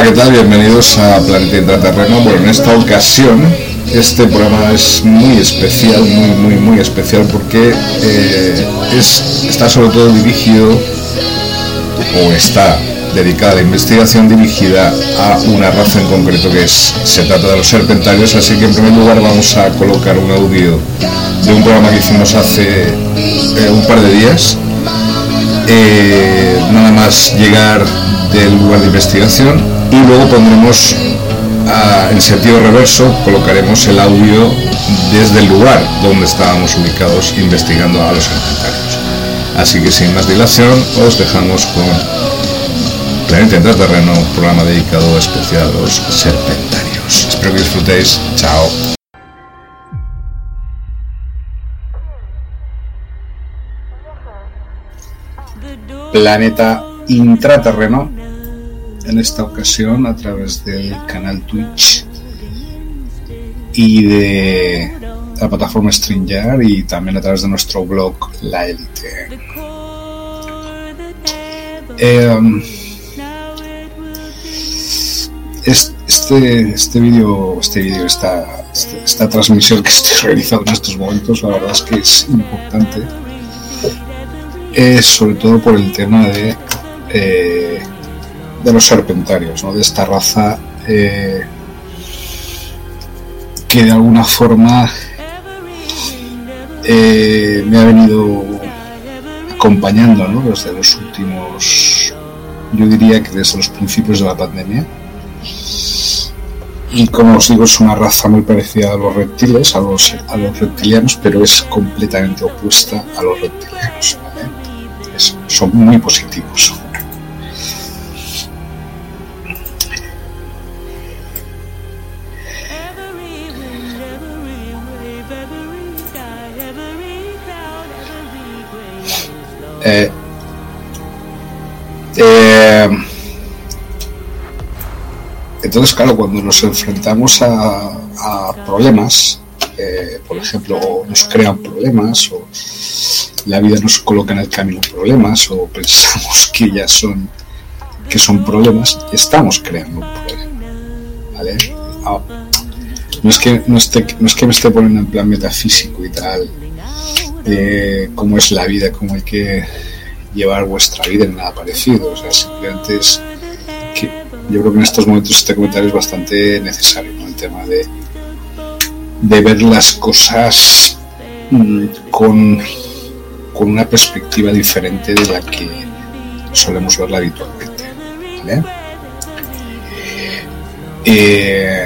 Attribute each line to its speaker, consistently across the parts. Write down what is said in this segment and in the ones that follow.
Speaker 1: Hola, ¿qué tal? Bienvenidos a Planeta Intraterreno. Bueno, en esta ocasión este programa es muy especial, muy, muy, muy especial porque eh, es, está sobre todo dirigido o está dedicada a investigación dirigida a una raza en concreto que es, se trata de los serpentarios, así que en primer lugar vamos a colocar un audio de un programa que hicimos hace eh, un par de días. Eh, nada más llegar del lugar de investigación y luego pondremos en sentido reverso, colocaremos el audio desde el lugar donde estábamos ubicados investigando a los serpentarios. Así que sin más dilación, os dejamos con Planeta Terreno, programa dedicado a los serpentarios. Espero que disfrutéis. Chao. Planeta Intraterreno en esta ocasión a través del canal Twitch y de la plataforma StreamYard y también a través de nuestro blog La Elite. Em, este este vídeo este vídeo esta, este, esta transmisión que estoy realizando en estos momentos la verdad es que es importante es sobre todo por el tema de eh, de los serpentarios, ¿no? de esta raza eh, que de alguna forma eh, me ha venido acompañando ¿no? desde los últimos, yo diría que desde los principios de la pandemia. Y como os digo, es una raza muy parecida a los reptiles, a los, a los reptilianos, pero es completamente opuesta a los reptilianos. son muy positivos. Eh, eh, entonces, claro, cuando nos enfrentamos a, problemas, eh, por ejemplo, nos crean problemas o la vida nos coloca en el camino problemas o pensamos que ya son que son problemas, estamos creando un problema. Ah, no, es que, no es que me esté poniendo en plan metafísico y tal, de cómo es la vida, cómo hay que llevar vuestra vida en nada parecido. O sea, simplemente es que yo creo que en estos momentos este comentario es bastante necesario, el tema de, de ver las cosas mm, con, con una perspectiva diferente de la que solemos verla habitualmente. Eh,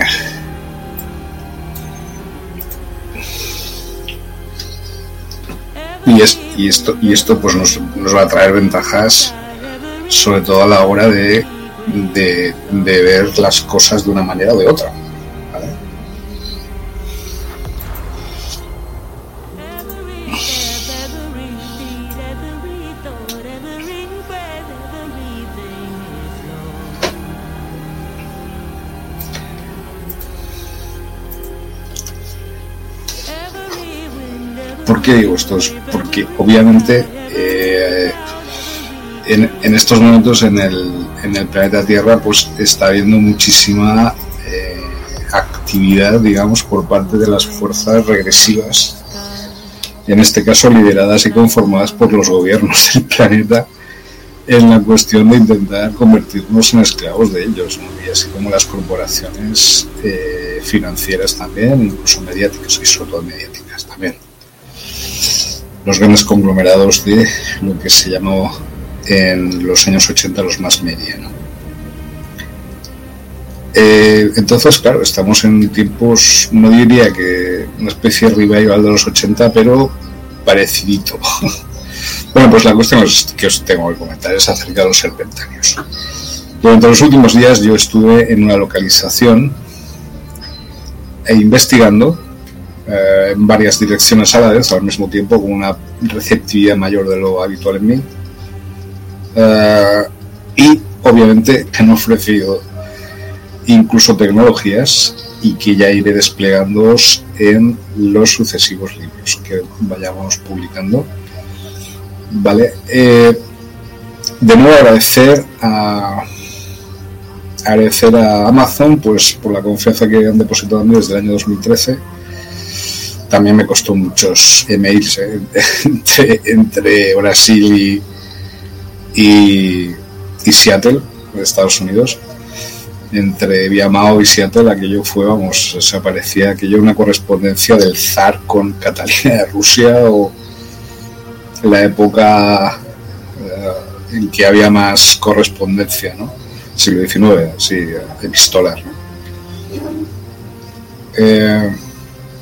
Speaker 1: y, es, y, esto, y esto pues nos, nos, va a traer ventajas, sobre todo a la hora de, de, de ver las cosas de una manera o de otra. ¿Por qué digo esto? Porque obviamente eh, en, estos momentos en el, en el, planeta Tierra pues está habiendo muchísima eh, actividad, digamos, por parte de las fuerzas regresivas, en este caso lideradas y conformadas por los gobiernos del planeta, en la cuestión de intentar convertirnos en esclavos de ellos, y así como las corporaciones eh, financieras también, incluso mediáticas y sobre todo mediáticas también los grandes conglomerados de lo que se llamó en los años 80 los más media. Eh, entonces, claro, estamos en tiempos, no diría que una especie de revival de los 80, pero parecidito. bueno, pues la cuestión que os tengo que comentar es acerca de los serpentáneos. Durante los últimos días yo estuve en una localización e investigando eh, en varias direcciones a la vez, al mismo tiempo, con una receptividad mayor de lo habitual en mí. Eh, y obviamente que han ofrecido incluso tecnologías y que ya iré desplegando en los sucesivos libros que vayamos publicando. Vale. Eh, de nuevo agradecer a agradecer a Amazon pues por la confianza que han depositado en mí desde el año 2013 también me costó muchos emails eh, entre, Brasil y, y, Seattle, de Estados Unidos. Entre Viamao y Seattle, aquello fue, vamos, se parecía aquello una correspondencia del zar con Catalina de Rusia o la época eh, en que había más correspondencia, ¿no? Siglo XIX, sí, epistolar, ¿no? Eh,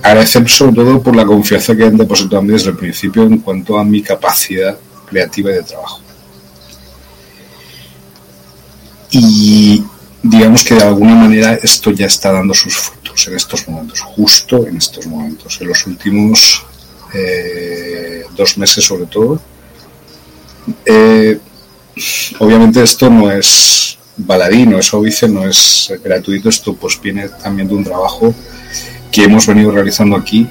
Speaker 1: agradecer sobre todo por la confianza que han depositado en mí desde el principio en cuanto a mi capacidad creativa y de trabajo. Y digamos que de alguna manera esto ya está dando sus frutos en estos momentos, justo en estos momentos, en los últimos eh, dos meses sobre todo. Eh, obviamente esto no es baladí, no es óbice, no es gratuito, esto pues viene también de un trabajo que hemos venido realizando aquí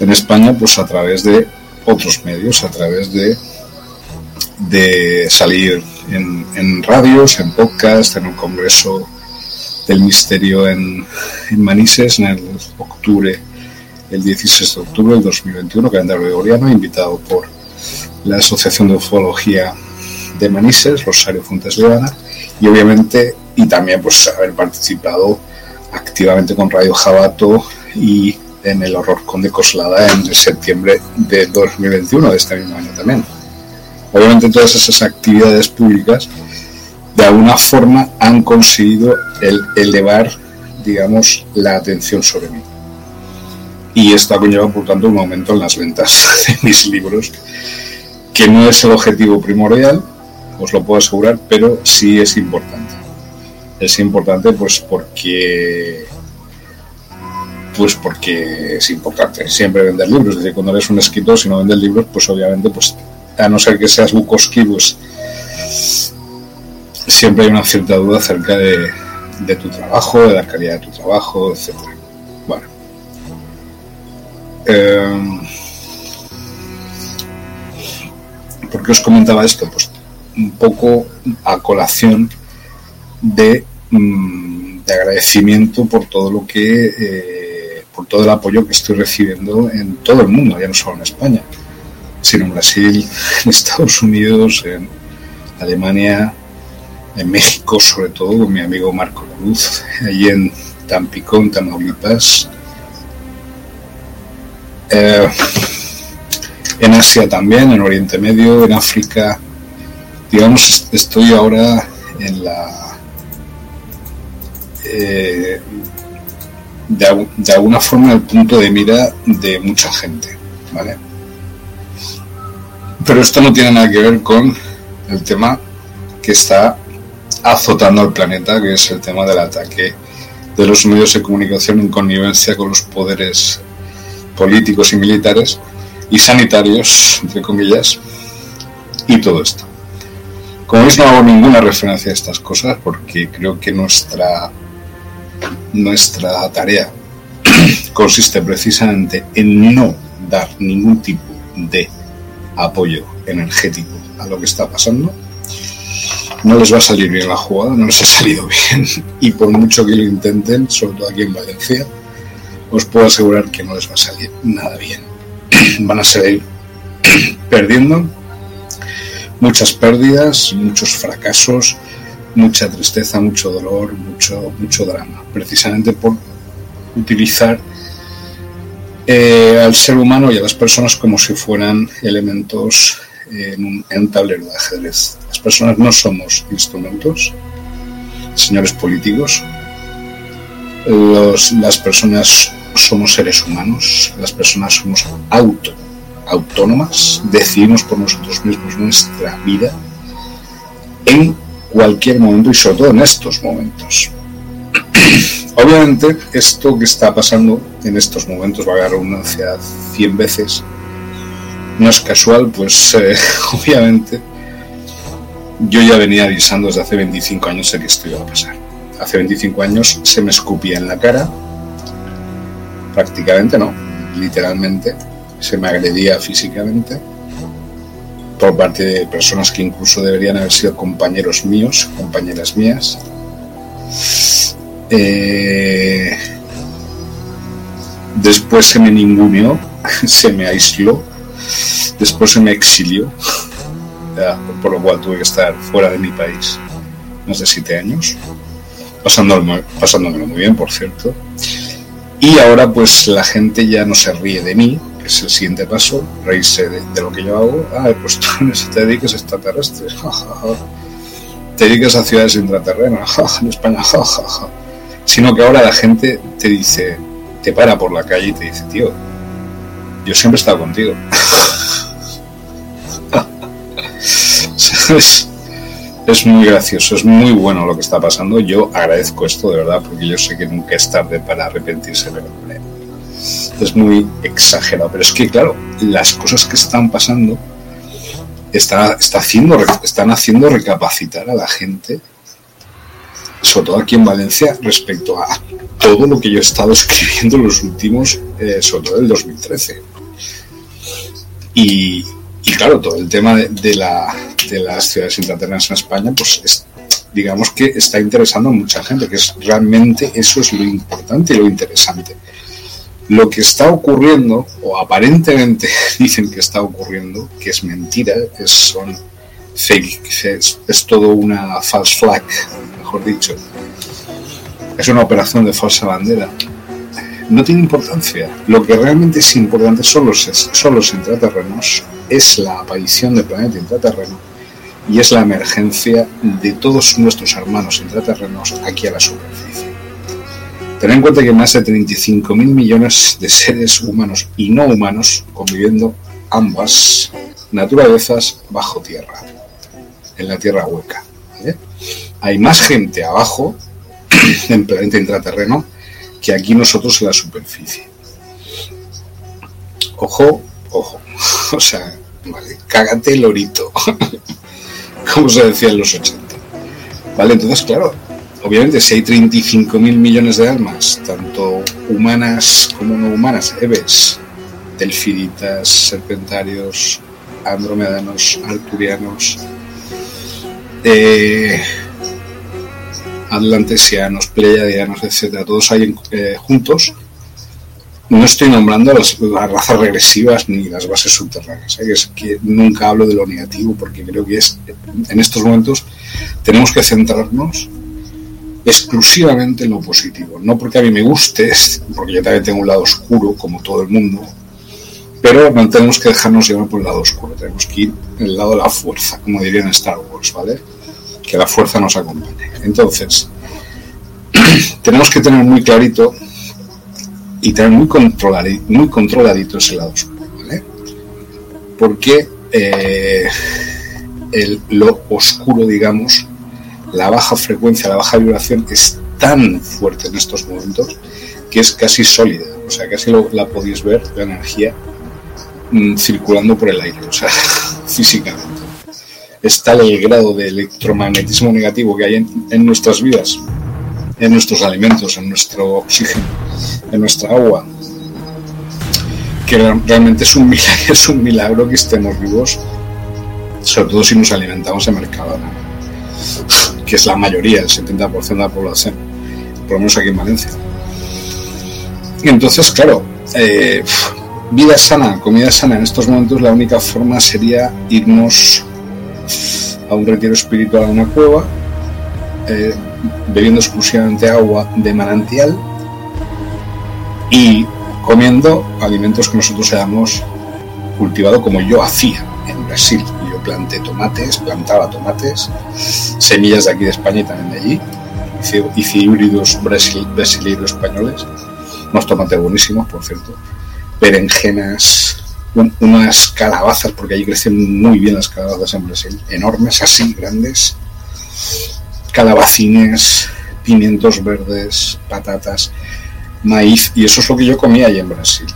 Speaker 1: en España, pues a través de otros medios, a través de, de salir en, radios, en podcast, en un congreso del misterio en, Manises en el octubre, el 16 de octubre del 2021, calendario gregoriano, invitado por la Asociación de Ufología de Manises, Rosario Fuentes Leona, y obviamente, y también pues haber participado activamente con Radio Jabato y en el Horror Conde Coslada en septiembre de 2021, de este mismo año también. Obviamente todas esas actividades públicas de alguna forma han conseguido el elevar, digamos, la atención sobre mí. Y esto ha conllevado, por tanto, un aumento en las ventas de mis libros, que no es el objetivo primordial, os lo puedo asegurar, pero sí es importante es importante pues porque pues porque es importante siempre vender libros, es decir, cuando eres un escritor, si no vendes libros, pues obviamente, pues a no ser que seas Bukowski, pues siempre hay una cierta duda acerca de, de tu trabajo, de la calidad de tu trabajo, etcétera. Bueno. Eh, ¿Por qué os comentaba esto? Pues un poco a colación de, mm, de agradecimiento por todo lo que, eh, por todo el apoyo que estoy recibiendo en todo el mundo, ya no solo en España, sino en Brasil, en Estados Unidos, en Alemania, en México, sobre todo con mi amigo Marco Cruz, allí en Tampico, en Tamaulipas. Eh, en Asia también, en Oriente Medio, en África. Digamos, estoy ahora en la... Eh, de, de, alguna forma el punto de mira de mucha gente, ¿vale? Pero esto no tiene nada que ver con el tema que está azotando al planeta, que es el tema del ataque de los medios de comunicación en connivencia con los poderes políticos y militares y sanitarios, entre comillas, y todo esto. Como veis, no hago ninguna referencia a estas cosas porque creo que nuestra, nuestra tarea consiste precisamente en no dar ningún tipo de apoyo energético a lo que está pasando. No les va a salir bien la jugada, no les ha salido bien y por mucho que lo intenten, sobre todo aquí en Valencia, os puedo asegurar que no les va a salir nada bien. Van a seguir perdiendo muchas pérdidas, muchos fracasos, mucha tristeza, mucho dolor, mucho, mucho drama, precisamente por utilizar eh, al ser humano y a las personas como si fueran elementos en un, en tablero de ajedrez. Las personas no somos instrumentos, señores políticos. Las personas somos seres humanos, las personas somos auto, autónomas, decidimos por nosotros mismos nuestra vida en cualquier momento y sobre todo en estos momentos. Obviamente, esto que está pasando en estos momentos, va a redundancia 100 veces, no es casual, pues eh, obviamente yo ya venía avisando desde hace 25 años de que esto iba a pasar. Hace 25 años se me escupía en la cara, prácticamente no, literalmente, se me agredía físicamente por parte de personas que incluso deberían haber sido compañeros míos, compañeras mías. Eh, después se me ninguneó, se me aisló, después se me exilió, por lo cual tuve que estar fuera de mi país más de siete años, pasándolo, pasándomelo muy bien, por cierto. Y ahora pues la gente ya no se ríe de mí, es el siguiente paso, reírse de, de lo que yo hago. Ah, pues tú te dedicas a extraterrestres, te dedicas a ciudades intraterrenas, en España. Sino que ahora la gente te dice, te para por la calle y te dice, tío, yo siempre he estado contigo. es, es muy gracioso, es muy bueno lo que está pasando. Yo agradezco esto de verdad porque yo sé que nunca es tarde para arrepentirse, pero es muy exagerado. Pero es que, claro, las cosas que están pasando está, está haciendo, están haciendo recapacitar a la gente, sobre todo aquí en Valencia, respecto a todo lo que yo he estado escribiendo en los últimos, eh, sobre todo el 2013. Y, y claro, todo el tema de, la, de las ciudades intraterrenas en España, pues es, digamos que está interesando a mucha gente, que es realmente eso es lo importante y lo interesante. Lo que está ocurriendo, o aparentemente dicen que está ocurriendo, que es mentira, es, son fake, es, todo una false flag, mejor dicho. Es una operación de falsa bandera. No tiene importancia. Lo que realmente es importante son los, son los intraterrenos, es la aparición del planeta intraterreno y es la emergencia de todos nuestros hermanos intraterrenos aquí a la superficie. Ten en cuenta que más de 35 mil millones de seres humanos y no humanos conviviendo ambas naturalezas bajo tierra, en la tierra hueca. ¿vale? Hay más gente abajo, en el planeta intraterreno, que aquí nosotros en la superficie. Ojo, ojo. O sea, vale, cágate lorito. Como se decía en los 80. Vale, entonces, claro, obviamente si hay 35 mil millones de almas, tanto humanas como no humanas, Eves, delfiditas, serpentarios, andromedanos, arturianos, eh, atlantesianos, pleiadianos, etcétera, todos ahí eh, juntos. No estoy nombrando las, razas regresivas ni las bases subterráneas, ¿eh? que nunca hablo de lo negativo porque creo que es en estos momentos tenemos que centrarnos exclusivamente en lo positivo. No porque a mí me guste, porque yo también tengo un lado oscuro, como todo el mundo, pero no tenemos que dejarnos llevar por el lado oscuro, tenemos que ir en el lado de la fuerza, como dirían Star Wars, ¿vale? Que la fuerza nos acompañe. Entonces, tenemos que tener muy clarito y tener muy, controladito, muy controladito ese lado oscuro, ¿vale? Porque eh, el, lo oscuro, digamos, la baja frecuencia, la baja vibración es tan fuerte en estos momentos que es casi sólida. O sea, casi la podéis ver, la energía, mm, circulando por el aire, o sea, físicamente. Está el grado de electromagnetismo negativo que hay en, nuestras vidas, en nuestros alimentos, en nuestro oxígeno, en nuestra agua, que realmente es un milagro, es un milagro que estemos vivos, sobre todo si nos alimentamos en Mercadona que es la mayoría, el 70% de la población, por lo menos aquí en Valencia. Y entonces, claro, eh, vida sana, comida sana, en estos momentos la única forma sería irnos a un retiro espiritual a una cueva, eh, bebiendo exclusivamente agua de manantial y comiendo alimentos que nosotros hayamos cultivado como yo hacía en Brasil planté tomates, plantaba tomates, semillas de aquí de España y también de allí. Hice, híbridos brasileiros españoles, unos tomates buenísimos, por cierto, berenjenas, unas calabazas, porque allí crecen muy bien las calabazas en Brasil, enormes, así, grandes, calabacines, pimientos verdes, patatas, maíz, y eso es lo que yo comía allí en Brasil,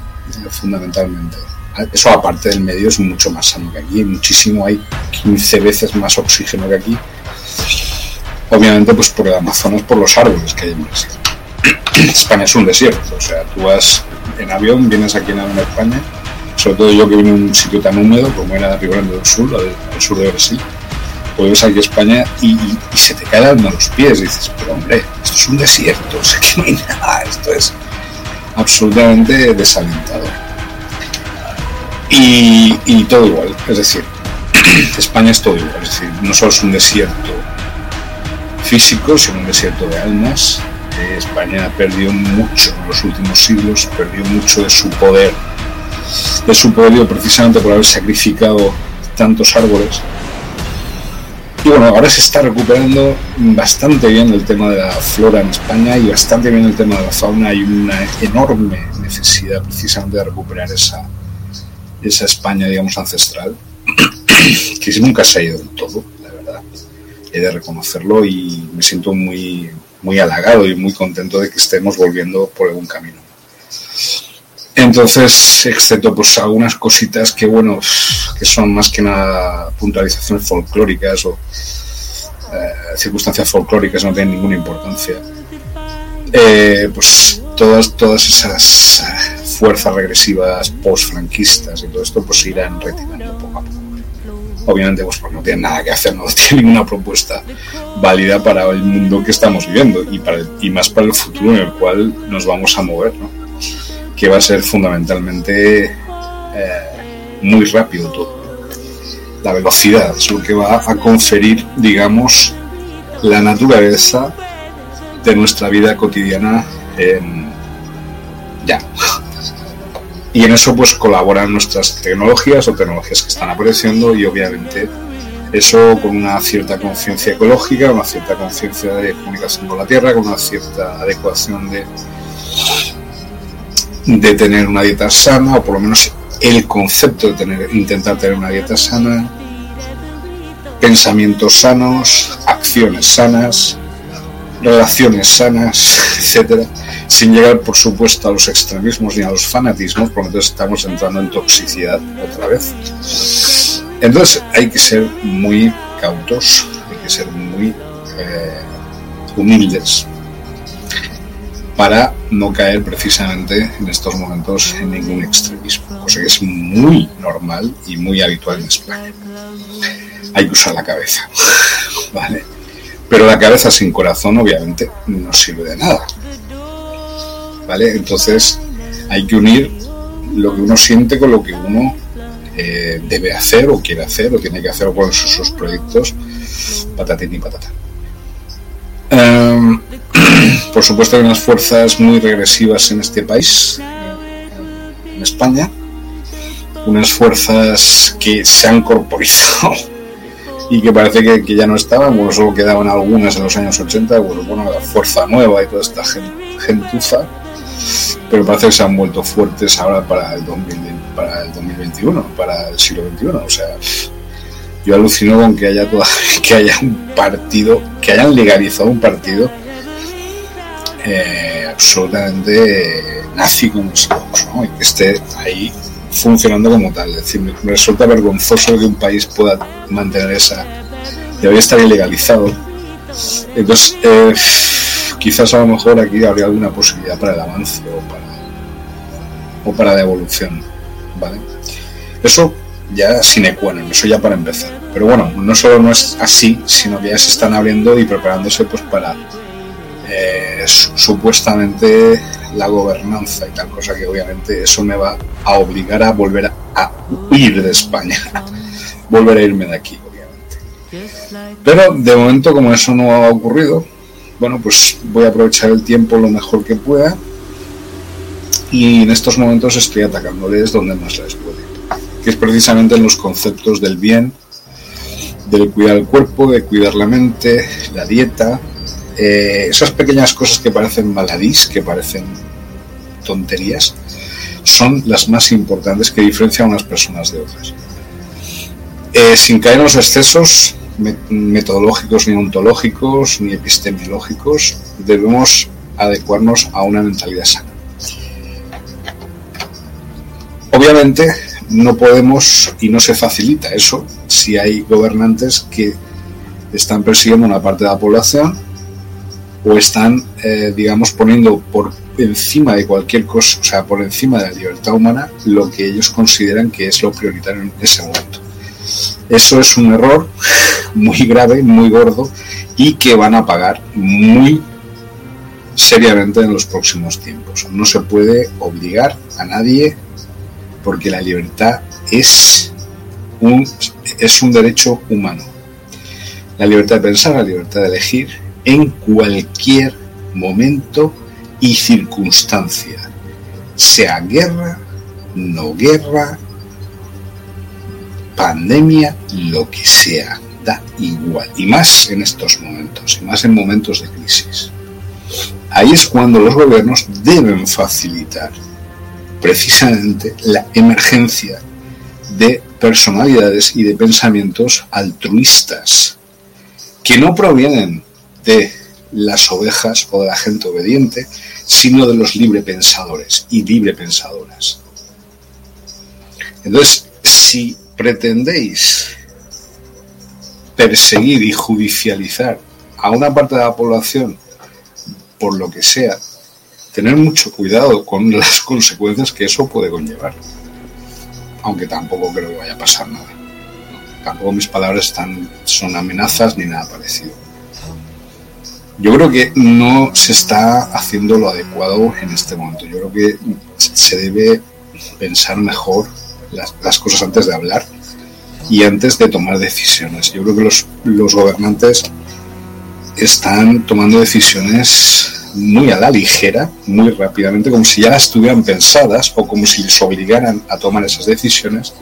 Speaker 1: fundamentalmente. Eso aparte del medio es mucho más sano que aquí, muchísimo, hay 15 veces más oxígeno que aquí. Obviamente pues por el Amazonas, por los árboles que hay en Brasil. España es un desierto, o sea, tú vas en avión, vienes aquí en España, sobre todo yo que vine a un sitio tan húmedo como era Río Grande del Sur, al sur de Brasil, pues ves aquí a España y, se te caen los pies dices, pero hombre, esto es un desierto, o sea que no hay nada, esto es absolutamente desalentador y, todo igual, es decir, España es todo igual, es decir, no solo es un desierto físico, sino un desierto de almas. España perdió mucho en los últimos siglos, perdió mucho de su poder, de su poderío precisamente por haber sacrificado tantos árboles. Y bueno, ahora se está recuperando bastante bien el tema de la flora en España y bastante bien el tema de la fauna. Hay una enorme necesidad precisamente de recuperar esa, esa España, digamos, ancestral, que nunca se ha ido del todo, la verdad. He de reconocerlo y me siento muy, muy halagado y muy contento de que estemos volviendo por algún camino. Entonces, excepto pues algunas cositas que, bueno, que son más que nada puntualizaciones folclóricas o eh, circunstancias folclóricas, no tienen ninguna importancia. Eh, pues todas, todas esas fuerzas regresivas post-franquistas y todo esto pues irán retirando poco a poco. Obviamente pues no tienen nada que hacer, no tienen ninguna propuesta válida para el mundo que estamos viviendo y, para y más para el futuro en el cual nos vamos a mover, ¿no? que va a ser fundamentalmente eh, muy rápido todo. La velocidad es lo que va a conferir, digamos, la naturaleza de nuestra vida cotidiana en, ya. Y en eso pues colaboran nuestras tecnologías o tecnologías que están apareciendo y obviamente eso con una cierta conciencia ecológica, una cierta conciencia de comunicación con la Tierra, con una cierta adecuación de, de tener una dieta sana, o por lo menos el concepto de tener, intentar tener una dieta sana, pensamientos sanos, acciones sanas, relaciones sanas, etcétera, sin llegar, por supuesto, a los extremismos ni a los fanatismos, porque entonces estamos entrando en toxicidad otra vez. Entonces hay que ser muy cautos, hay que ser muy eh, humildes para no caer precisamente en estos momentos en ningún extremismo. cosa que es muy normal y muy habitual en España. Hay que usar la cabeza, ¿vale? Pero la cabeza sin corazón, obviamente, no sirve de nada, ¿vale? Entonces, hay que unir lo que uno siente con lo que uno eh, debe hacer o quiere hacer o tiene que hacer con sus, proyectos, patatín y patata. Em, por supuesto hay unas fuerzas muy regresivas en este país, en España, unas fuerzas que se han corporizado y que parece que, ya no estaban, bueno, solo quedaban algunas en los años 80, bueno, bueno la fuerza nueva y toda esta gentuza, pero parece que se han vuelto fuertes ahora para el, para el 2021, para el siglo XXI, o sea, yo alucino con que haya, que haya un partido, que hayan legalizado un partido eh, absolutamente nazi como ¿no? y que esté ahí funcionando como tal. Es decir, me, resulta vergonzoso que un país pueda mantener esa. Debería estar ilegalizado. Entonces, eh, quizás a lo mejor aquí habría alguna posibilidad para el avance o para, o para la evolución. ¿vale? Eso ya sin qua eso ya para empezar. Pero bueno, no solo no es así, sino que ya se están abriendo y preparándose pues para eh, supuestamente la gobernanza y tal cosa que obviamente eso me va a obligar a volver a, a huir de España, volver a irme de aquí, obviamente. Pero de momento como eso no ha ocurrido, bueno, pues voy a aprovechar el tiempo lo mejor que pueda y en estos momentos estoy atacándoles donde más les puede, que es precisamente en los conceptos del bien, del cuidar el cuerpo, de cuidar la mente, la dieta, eh, esas pequeñas cosas que parecen maladís, que parecen tonterías, son las más importantes que diferencian a unas personas de otras. Eh, sin caer en los excesos metodológicos, ni ontológicos, ni epistemológicos, debemos adecuarnos a una mentalidad sana. Obviamente no podemos y no se facilita eso si hay gobernantes que están persiguiendo una parte de la población o están, eh, digamos, poniendo por encima de cualquier cosa, o sea, por encima de la libertad humana, lo que ellos consideran que es lo prioritario en ese momento. Eso es un error muy grave, muy gordo y que van a pagar muy seriamente en los próximos tiempos. No se puede obligar a nadie porque la libertad es un, es un derecho humano. La libertad de pensar, la libertad de elegir en cualquier momento y circunstancia, sea guerra, no guerra, pandemia, lo que sea, da igual, y más en estos momentos, y más en momentos de crisis. Ahí es cuando los gobiernos deben facilitar precisamente la emergencia de personalidades y de pensamientos altruistas que no provienen de las ovejas o de la gente obediente, sino de los librepensadores y librepensadoras. Entonces, si pretendéis perseguir y judicializar a una parte de la población por lo que sea, tener mucho cuidado con las consecuencias que eso puede conllevar. Aunque tampoco creo que vaya a pasar nada. Tampoco mis palabras están, son amenazas ni nada parecido yo creo que no se está haciendo lo adecuado en este momento. Yo creo que se debe pensar mejor las, cosas antes de hablar y antes de tomar decisiones. Yo creo que los, los gobernantes están tomando decisiones muy a la ligera, muy rápidamente, como si ya estuvieran pensadas o como si les obligaran a tomar esas decisiones,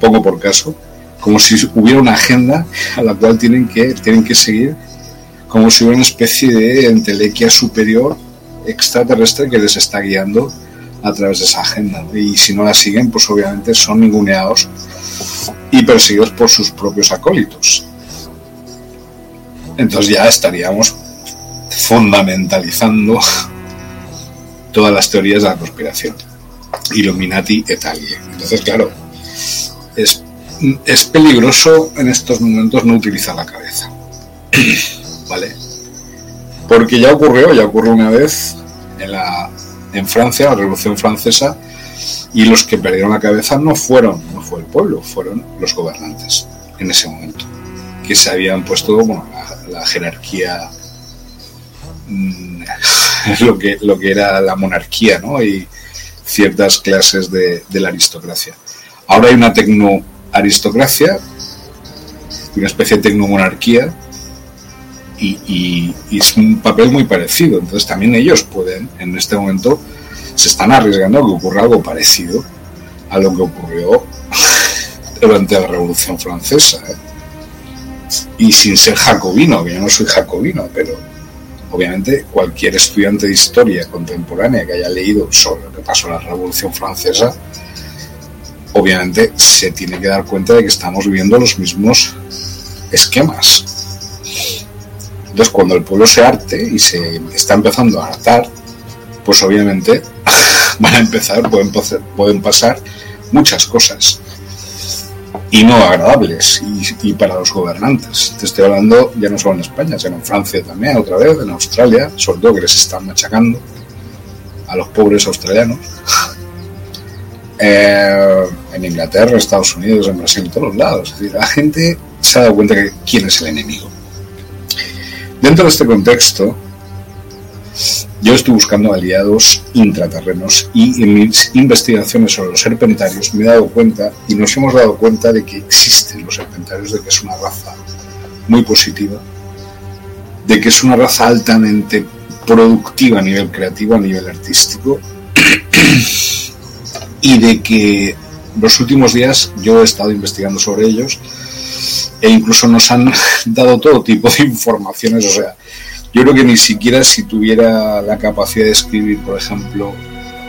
Speaker 1: poco por caso, como si hubiera una agenda a la cual tienen que, tienen que seguir como si hubiera una especie de entelequia superior extraterrestre que les está guiando a través de esa agenda. Y si no la siguen, pues obviamente son ninguneados y perseguidos por sus propios acólitos. Entonces ya estaríamos fundamentalizando todas las teorías de la conspiración. Illuminati et al. Entonces, claro, es, es peligroso en estos momentos no utilizar la cabeza. ¿vale? Porque ya ocurrió, ya ocurrió una vez en la en Francia, la Revolución Francesa, y los que perdieron la cabeza no fueron, no fue el pueblo, fueron los gobernantes en ese momento, que se habían puesto bueno, la, jerarquía, mm, lo, que, lo que era la monarquía, ¿no? Y ciertas clases de, la aristocracia. Ahora hay una tecno-aristocracia, una especie de tecnomonarquía, y, es un papel muy parecido. Entonces también ellos pueden, en este momento, se están arriesgando a que ocurra algo parecido a lo que ocurrió durante la Revolución Francesa. ¿eh? Y sin ser jacobino, que yo no soy jacobino, pero obviamente cualquier estudiante de historia contemporánea que haya leído sobre lo que pasó la Revolución Francesa, obviamente se tiene que dar cuenta de que estamos viviendo los mismos esquemas. Entonces, cuando el pueblo se arte y se está empezando a hartar, pues obviamente van a empezar, pueden, pasar muchas cosas y no agradables y, para los gobernantes. Te estoy hablando ya no solo en España, sino en Francia también, otra vez, en Australia, sobre todo que les están machacando a los pobres australianos. Eh, en Inglaterra, Estados Unidos, en Brasil, en todos lados. Es decir, la gente se ha dado cuenta de quién es el enemigo. Dentro de este contexto, yo estoy buscando aliados intraterrenos y en mis investigaciones sobre los serpentarios me he dado cuenta y nos hemos dado cuenta de que existen los serpentarios, de que es una raza muy positiva, de que es una raza altamente productiva a nivel creativo, a nivel artístico y de que los últimos días yo he estado investigando sobre ellos e incluso nos han dado todo tipo de informaciones, o sea, yo creo que ni siquiera si tuviera la capacidad de escribir, por ejemplo,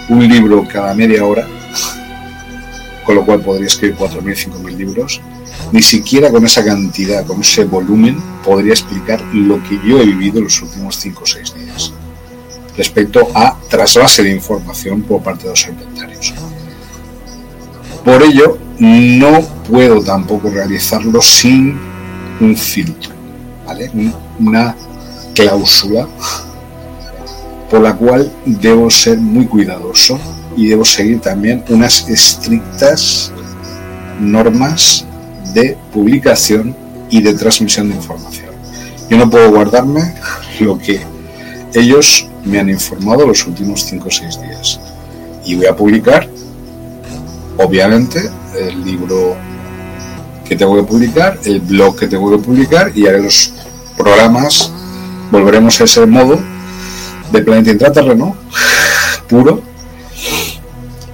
Speaker 1: un libro cada media hora, con lo cual podría escribir 4.000, 5.000 libros, ni siquiera con esa cantidad, con ese volumen, podría explicar lo que yo he vivido los últimos 5 o 6 días respecto a trasvase de información por parte de los serpentarios. Por ello, no puedo tampoco realizarlo sin un filtro. Una cláusula por la cual debo ser muy cuidadoso y debo seguir también unas estrictas normas de publicación y de transmisión de información. Yo no puedo guardarme lo que ellos me han informado los últimos 5 o 6 días. Y voy a publicar, obviamente, el libro que tengo que publicar, el blog que tengo que publicar y haré los programas volveremos a ese modo de planeta intraterreno puro.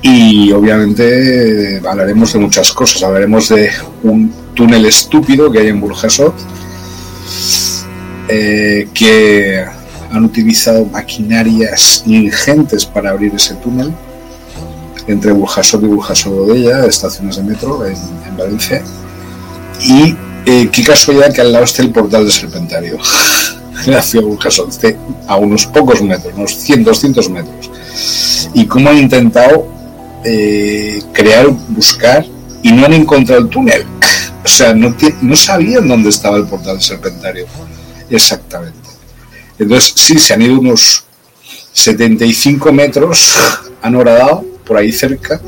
Speaker 1: Y obviamente hablaremos de muchas cosas. Hablaremos de un túnel estúpido que hay en Burjasot eh, que han utilizado maquinarias ingentes para abrir ese túnel entre Burjasot y Burjasot de ella, estaciones de metro en, Valencia y eh, qué casualidad que al lado esté el portal de Serpentario la esté a unos pocos metros, unos 100, 200 metros. Y cómo han intentado eh, crear, buscar y no han encontrado el túnel. O sea, no, no sabían dónde estaba el portal serpentario exactamente. Entonces, sí, se han ido unos 75 metros, han horadado por ahí cerca,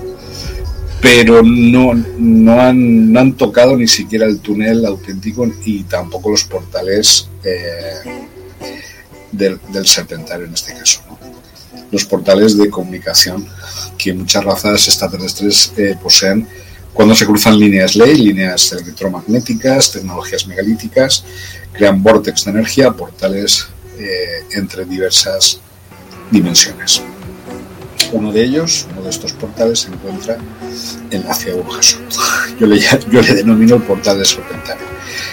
Speaker 1: pero no, no, han, no han tocado ni siquiera el túnel auténtico y tampoco los portales eh, del, serpentario en este caso. Los portales de comunicación que muchas razas extraterrestres eh, poseen cuando se cruzan líneas ley, líneas electromagnéticas, tecnologías megalíticas, crean vórtex de energía, portales eh, entre diversas dimensiones. Uno de ellos, uno de estos portales, se encuentra en la ciudad de Yo le, yo le denomino el portal de Serpentario.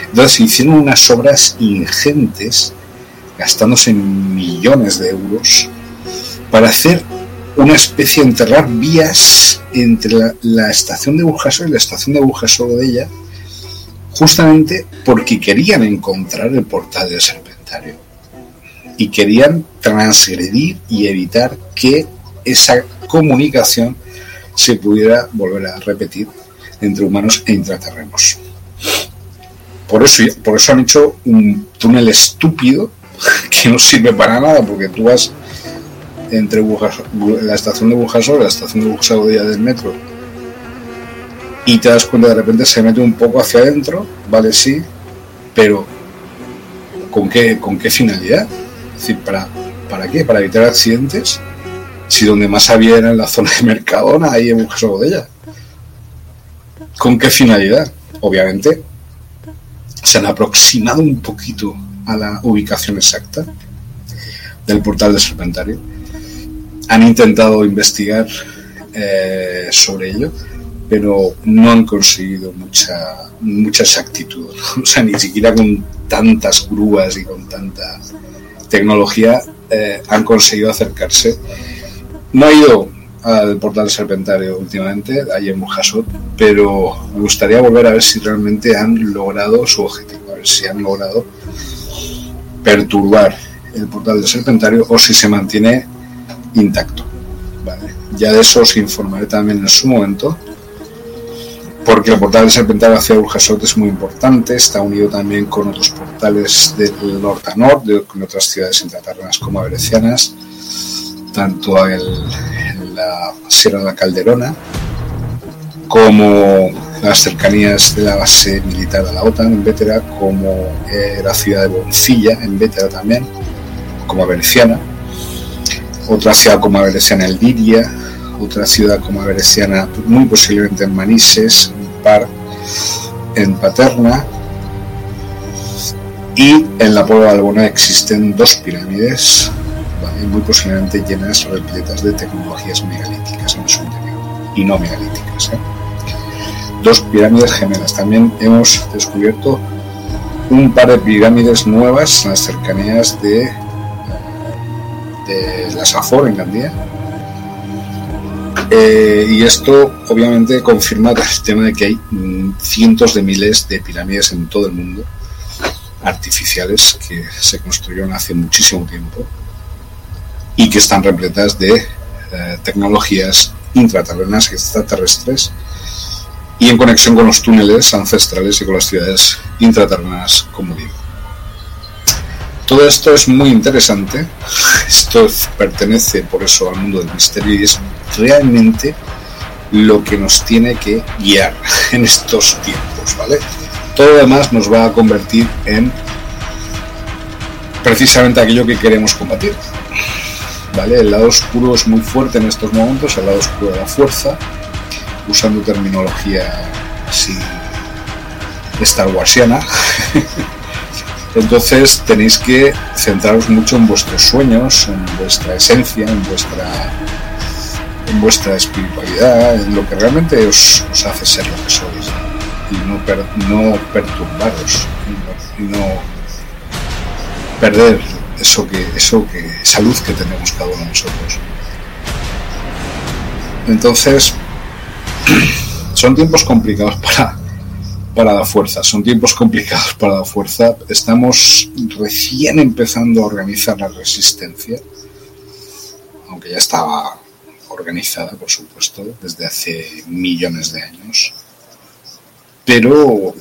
Speaker 1: Entonces hicieron unas obras ingentes, gastándose millones de euros, para hacer una especie de enterrar vías entre la, estación de Burjasot y la estación de Burjasot de ella, justamente porque querían encontrar el portal del Serpentario y querían transgredir y evitar que esa comunicación se pudiera volver a repetir entre humanos e intraterrenos. Por eso, por eso han hecho un túnel estúpido que no sirve para nada, porque tú vas entre la estación de Burjasot y la estación de Burjasot del metro y te das cuenta de repente se mete un poco hacia adentro, vale, sí, pero ¿con qué, con qué finalidad? Es decir, ¿para, ¿para qué? ¿Para evitar accidentes? Si donde más había era en la zona de Mercadona, ahí en Burjasot de ella. ¿Con qué finalidad? Obviamente se han aproximado un poquito a la ubicación exacta del portal de Serpentario. Han intentado investigar eh, sobre ello, pero no han conseguido mucha, mucha exactitud. O sea, ni siquiera con tantas grúas y con tanta tecnología eh, han conseguido acercarse. No ha ido al portal Serpentario últimamente, ahí en Burjasot, pero me gustaría volver a ver si realmente han logrado su objetivo, a ver si han logrado perturbar el portal del Serpentario o si se mantiene intacto. Ya de eso os informaré también en su momento, porque el portal del Serpentario hacia Burjasot es muy importante, está unido también con otros portales del norte a norte, con otras ciudades intraterrenas como Averecianas, tanto en, la Sierra de la Calderona como las cercanías de la base militar de la OTAN en Vétera, como eh, la ciudad de Boncilla en Vétera también, como Avereciana, otra ciudad como Avereciana en Liria, otra ciudad como Avereciana muy posiblemente en Manises, en Par, en Paterna, y en la Puebla de Albona existen dos pirámides, muy posiblemente llenas repletas de tecnologías megalíticas en su interior, y no megalíticas. ¿eh? Dos pirámides gemelas. También hemos descubierto un par de pirámides nuevas en las cercanías de, de la Safor, en Gandía, eh, y esto obviamente confirma el tema de que hay mm, cientos de miles de pirámides en todo el mundo artificiales que se construyeron hace muchísimo tiempo y que están repletas de eh, tecnologías intraterrenas extraterrestres y en conexión con los túneles ancestrales y con las ciudades intraterrenas, como digo. Todo esto es muy interesante, esto pertenece por eso al mundo del misterio y es realmente lo que nos tiene que guiar en estos tiempos, ¿vale? Todo lo demás nos va a convertir en precisamente aquello que queremos combatir. ¿Vale? El lado oscuro es muy fuerte en estos momentos, el lado oscuro de la fuerza, usando terminología así Star. Entonces tenéis que centraros mucho en vuestros sueños, en vuestra esencia, en vuestra en vuestra espiritualidad, en lo que realmente os, hace ser lo que sois y no, no perturbaros y no, perder eso que, eso que, esa luz que tenemos cada uno de nosotros. Entonces, son tiempos complicados para, para la fuerza, son tiempos complicados para la fuerza. Estamos recién empezando a organizar la resistencia, aunque ya estaba organizada, por supuesto, desde hace millones de años. Pero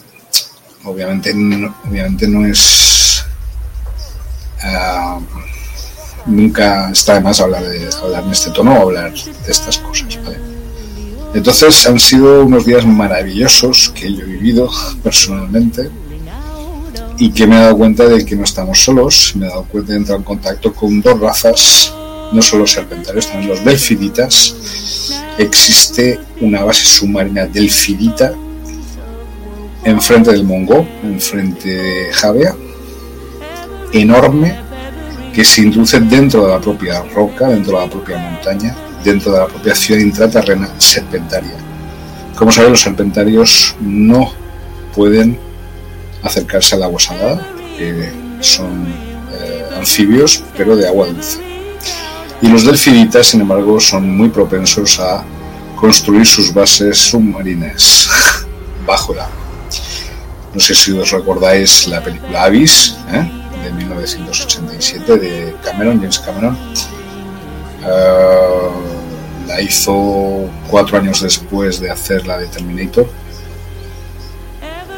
Speaker 1: obviamente obviamente no es ah, nunca está de más hablar hablar en este tono o hablar de estas cosas, Entonces han sido unos días maravillosos que yo he vivido personalmente y que me he dado cuenta de que no estamos solos, me he dado cuenta de entrar en contacto con dos razas no solo serpentarios, también los delfiditas. Existe una base submarina delfidita enfrente del Mongo, enfrente de Javea, enorme, que se introduce dentro de la propia roca, dentro de la propia montaña, dentro de la propia ciudad intraterrena serpentaria. Como saben, los serpentarios no pueden acercarse al agua salada, que son eh, anfibios, pero de agua dulce. Y los delfinitas, sin embargo, son muy propensos a construir sus bases submarinas bajo el agua. No sé si os recordáis la película Abyss, ¿eh? De 1987 de Cameron, James Cameron. Ah, la hizo cuatro años después de hacer la de Terminator.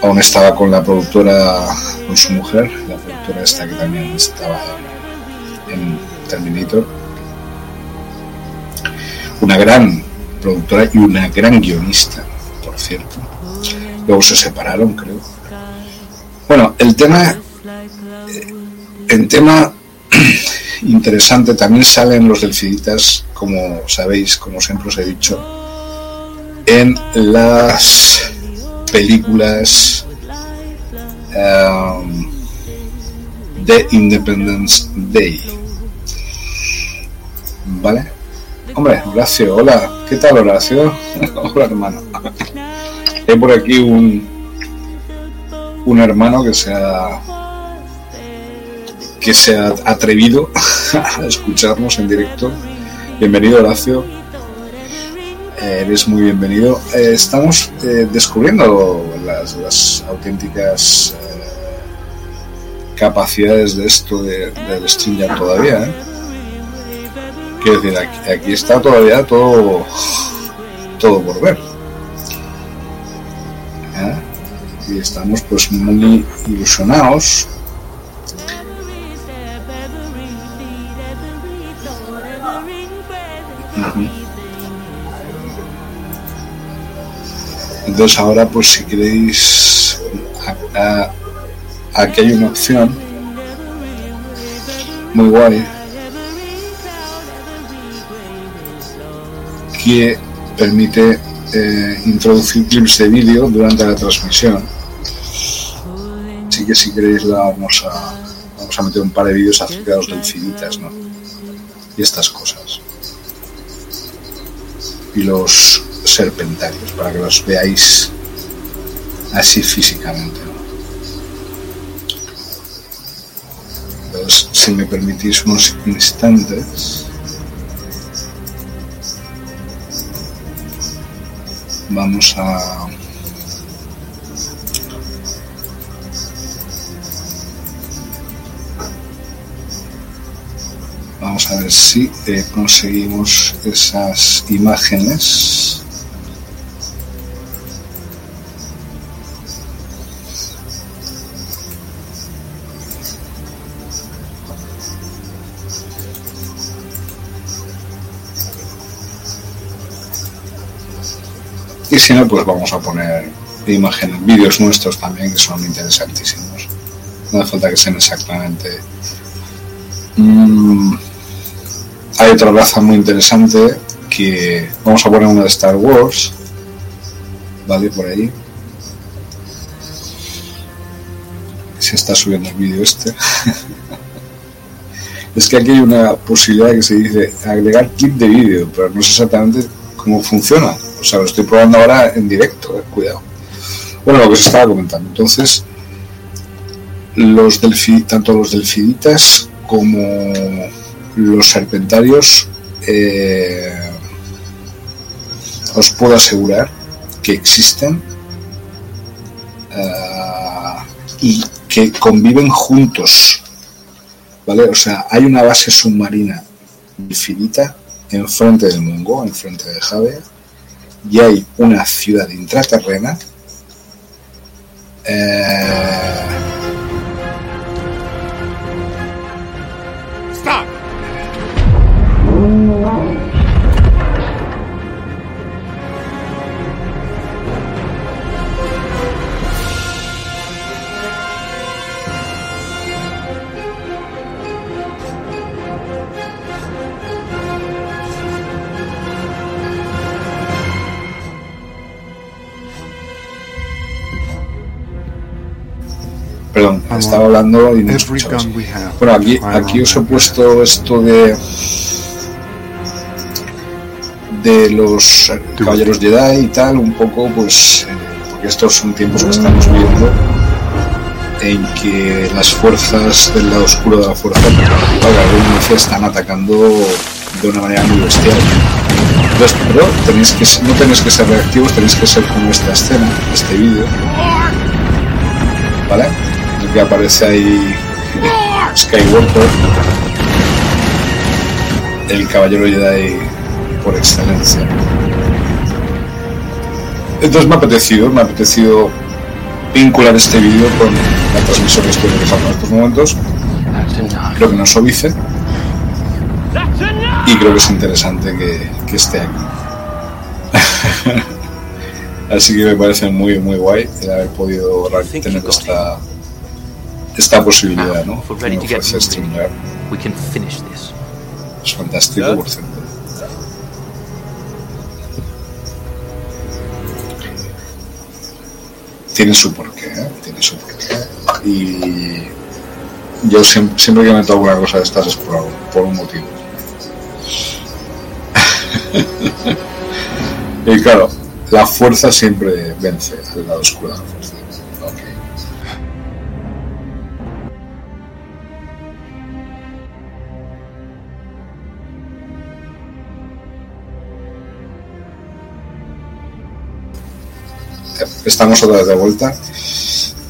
Speaker 1: Aún estaba con la productora, con su mujer, la productora esta que también estaba en Terminator una gran productora y una gran guionista, por cierto. Luego se separaron, creo. Bueno, el tema, el tema interesante también salen los delfiditas, como sabéis, como siempre os he dicho, en las películas um, de Independence Day. ¿Vale? Hombre, Horacio, hola. ¿Qué tal, Horacio? hola, hermano. Hay por aquí un, un hermano que se ha que se ha atrevido a escucharnos en directo. Bienvenido, Horacio. Eh, eres muy bienvenido. Eh, estamos eh, descubriendo las, auténticas capacidades de esto de, del stream ya todavía. Quiero decir, aquí, aquí, está todavía todo, todo por ver. Y estamos pues muy ilusionados Entonces ahora pues si queréis aquí hay una opción muy guay que permite eh, introducir clips de vídeo durante la transmisión. Así que si queréis la vamos a, vamos a meter un par de vídeos acerca de los delfinitas, ¿no? Y estas cosas y los serpentarios para que los veáis así físicamente. Si me permitís unos instantes, vamos a Vamos a ver si eh, conseguimos esas imágenes. Y si no, pues vamos a poner imágenes, vídeos nuestros también que son interesantísimos. No hace falta que sean exactamente mm, hay otra raza muy interesante que vamos a poner una de Star Wars, ¿vale? Por ahí. Se está subiendo el vídeo este. es que aquí hay una posibilidad que se dice agregar clip de vídeo, pero no sé exactamente cómo funciona. O sea, lo estoy probando ahora en directo, eh, cuidado. Bueno, lo que se estaba comentando. Entonces, los delfi, tanto los delfiditas como los serpentarios eh, os puedo asegurar que existen uh, y que conviven juntos. ¿Vale? O sea, hay una base submarina infinita enfrente del Mungo, enfrente de Jave, y hay una ciudad intraterrena. Eh, Perdón, estaba hablando y no Bueno, aquí, aquí os he puesto esto de de los caballeros Jedi y tal, un poco, pues, eh, porque estos son tiempos que estamos viviendo en que las fuerzas del lado oscuro de la fuerza, la están atacando de una manera muy bestial. Entonces, pero tenéis que, no tenéis que ser reactivos, tenéis que ser como esta escena, este vídeo. ¿Vale? Que aparece ahí Skywalker, el caballero Jedi por excelencia. Entonces me ha apetecido, me ha apetecido vincular este vídeo con la transmisión que estoy realizando en estos momentos. Creo que no es y creo que es interesante que, que esté aquí. Así que me parece muy, muy guay el haber podido tener esta, esta posibilidad, ¿no? Que me ofrece StreamYard. Es fantástico, por cierto. Tiene su porqué, ¿eh? Tiene su porqué. Y yo siempre, siempre que meto alguna cosa de estas es por, algo, por un motivo. y claro, la fuerza siempre vence al lado oscuro de la fuerza. Estamos otra vez de vuelta.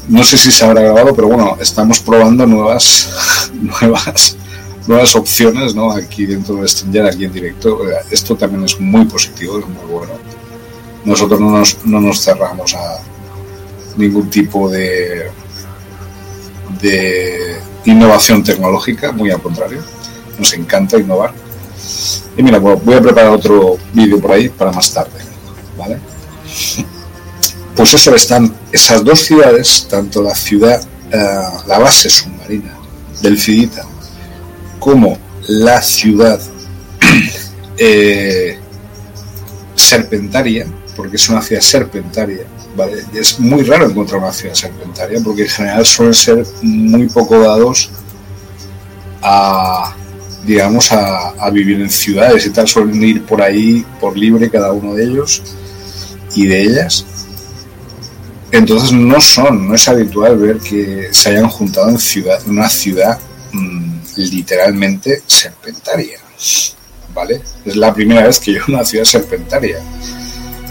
Speaker 1: No sé si se habrá grabado, pero bueno, estamos probando nuevas, nuevas, nuevas opciones, ¿no? Aquí dentro de StreamYard, aquí en directo. Esto también es muy positivo, es muy bueno nosotros no nos, no nos cerramos a ningún tipo de, de innovación tecnológica, muy al contrario, nos encanta innovar. Y mira, voy a preparar otro vídeo por ahí para más tarde, ¿vale? Pues eso, están esas dos ciudades, tanto la ciudad, eh, la base submarina del Fidita, como la ciudad eh, serpentaria, porque es una ciudad serpentaria. ¿vale? Es muy raro encontrar una ciudad serpentaria porque en general suelen ser muy poco dados a, digamos, a, vivir en ciudades y tal. Suelen ir por ahí por libre cada uno de ellos y de ellas. Entonces no son, no es habitual ver que se hayan juntado en ciudad, una ciudad mm, literalmente serpentaria. ¿Vale? Es la primera vez que yo una ciudad serpentaria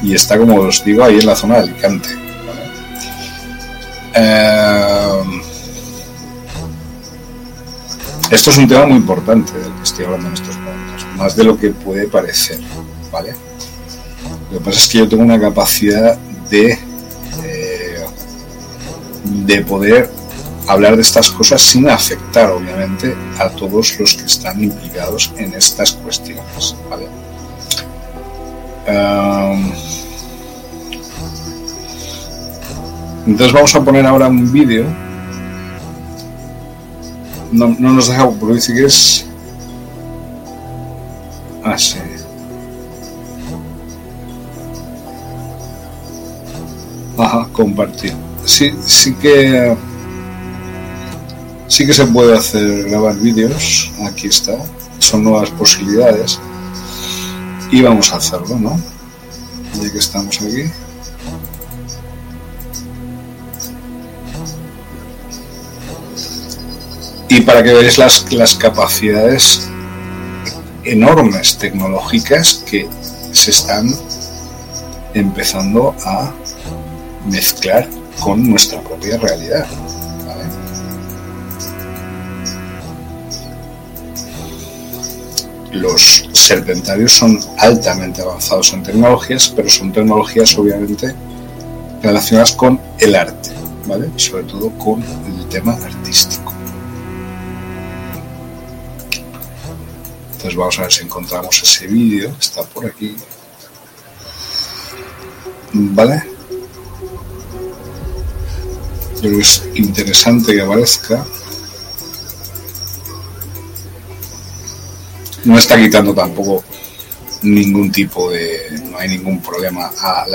Speaker 1: y está, como os digo, ahí en la zona de Alicante. Eh, esto es un tema muy importante del que estoy hablando en estos momentos, más de lo que puede parecer, ¿vale? Lo que pasa es que yo tengo una capacidad de, de poder hablar de estas cosas sin afectar, obviamente, a todos los que están implicados en estas cuestiones, ¿vale? Entonces vamos a poner ahora un vídeo. No, nos deja, por dice que es. Ah. Ajá, compartir. Sí, sí que. Sí que se puede hacer grabar vídeos. Aquí está. Son nuevas posibilidades y vamos a hacerlo, ¿no? Ya que estamos aquí. Y para que veáis las, las capacidades enormes tecnológicas que se están empezando a mezclar con nuestra propia realidad. los serpentarios son altamente avanzados en tecnologías, pero son tecnologías obviamente relacionadas con el arte, ¿vale? Sobre todo con el tema artístico. Entonces vamos a ver si encontramos ese vídeo, está por aquí. ¿Vale? Yo que es interesante que aparezca. no está quitando tampoco ningún tipo de, no hay ningún problema a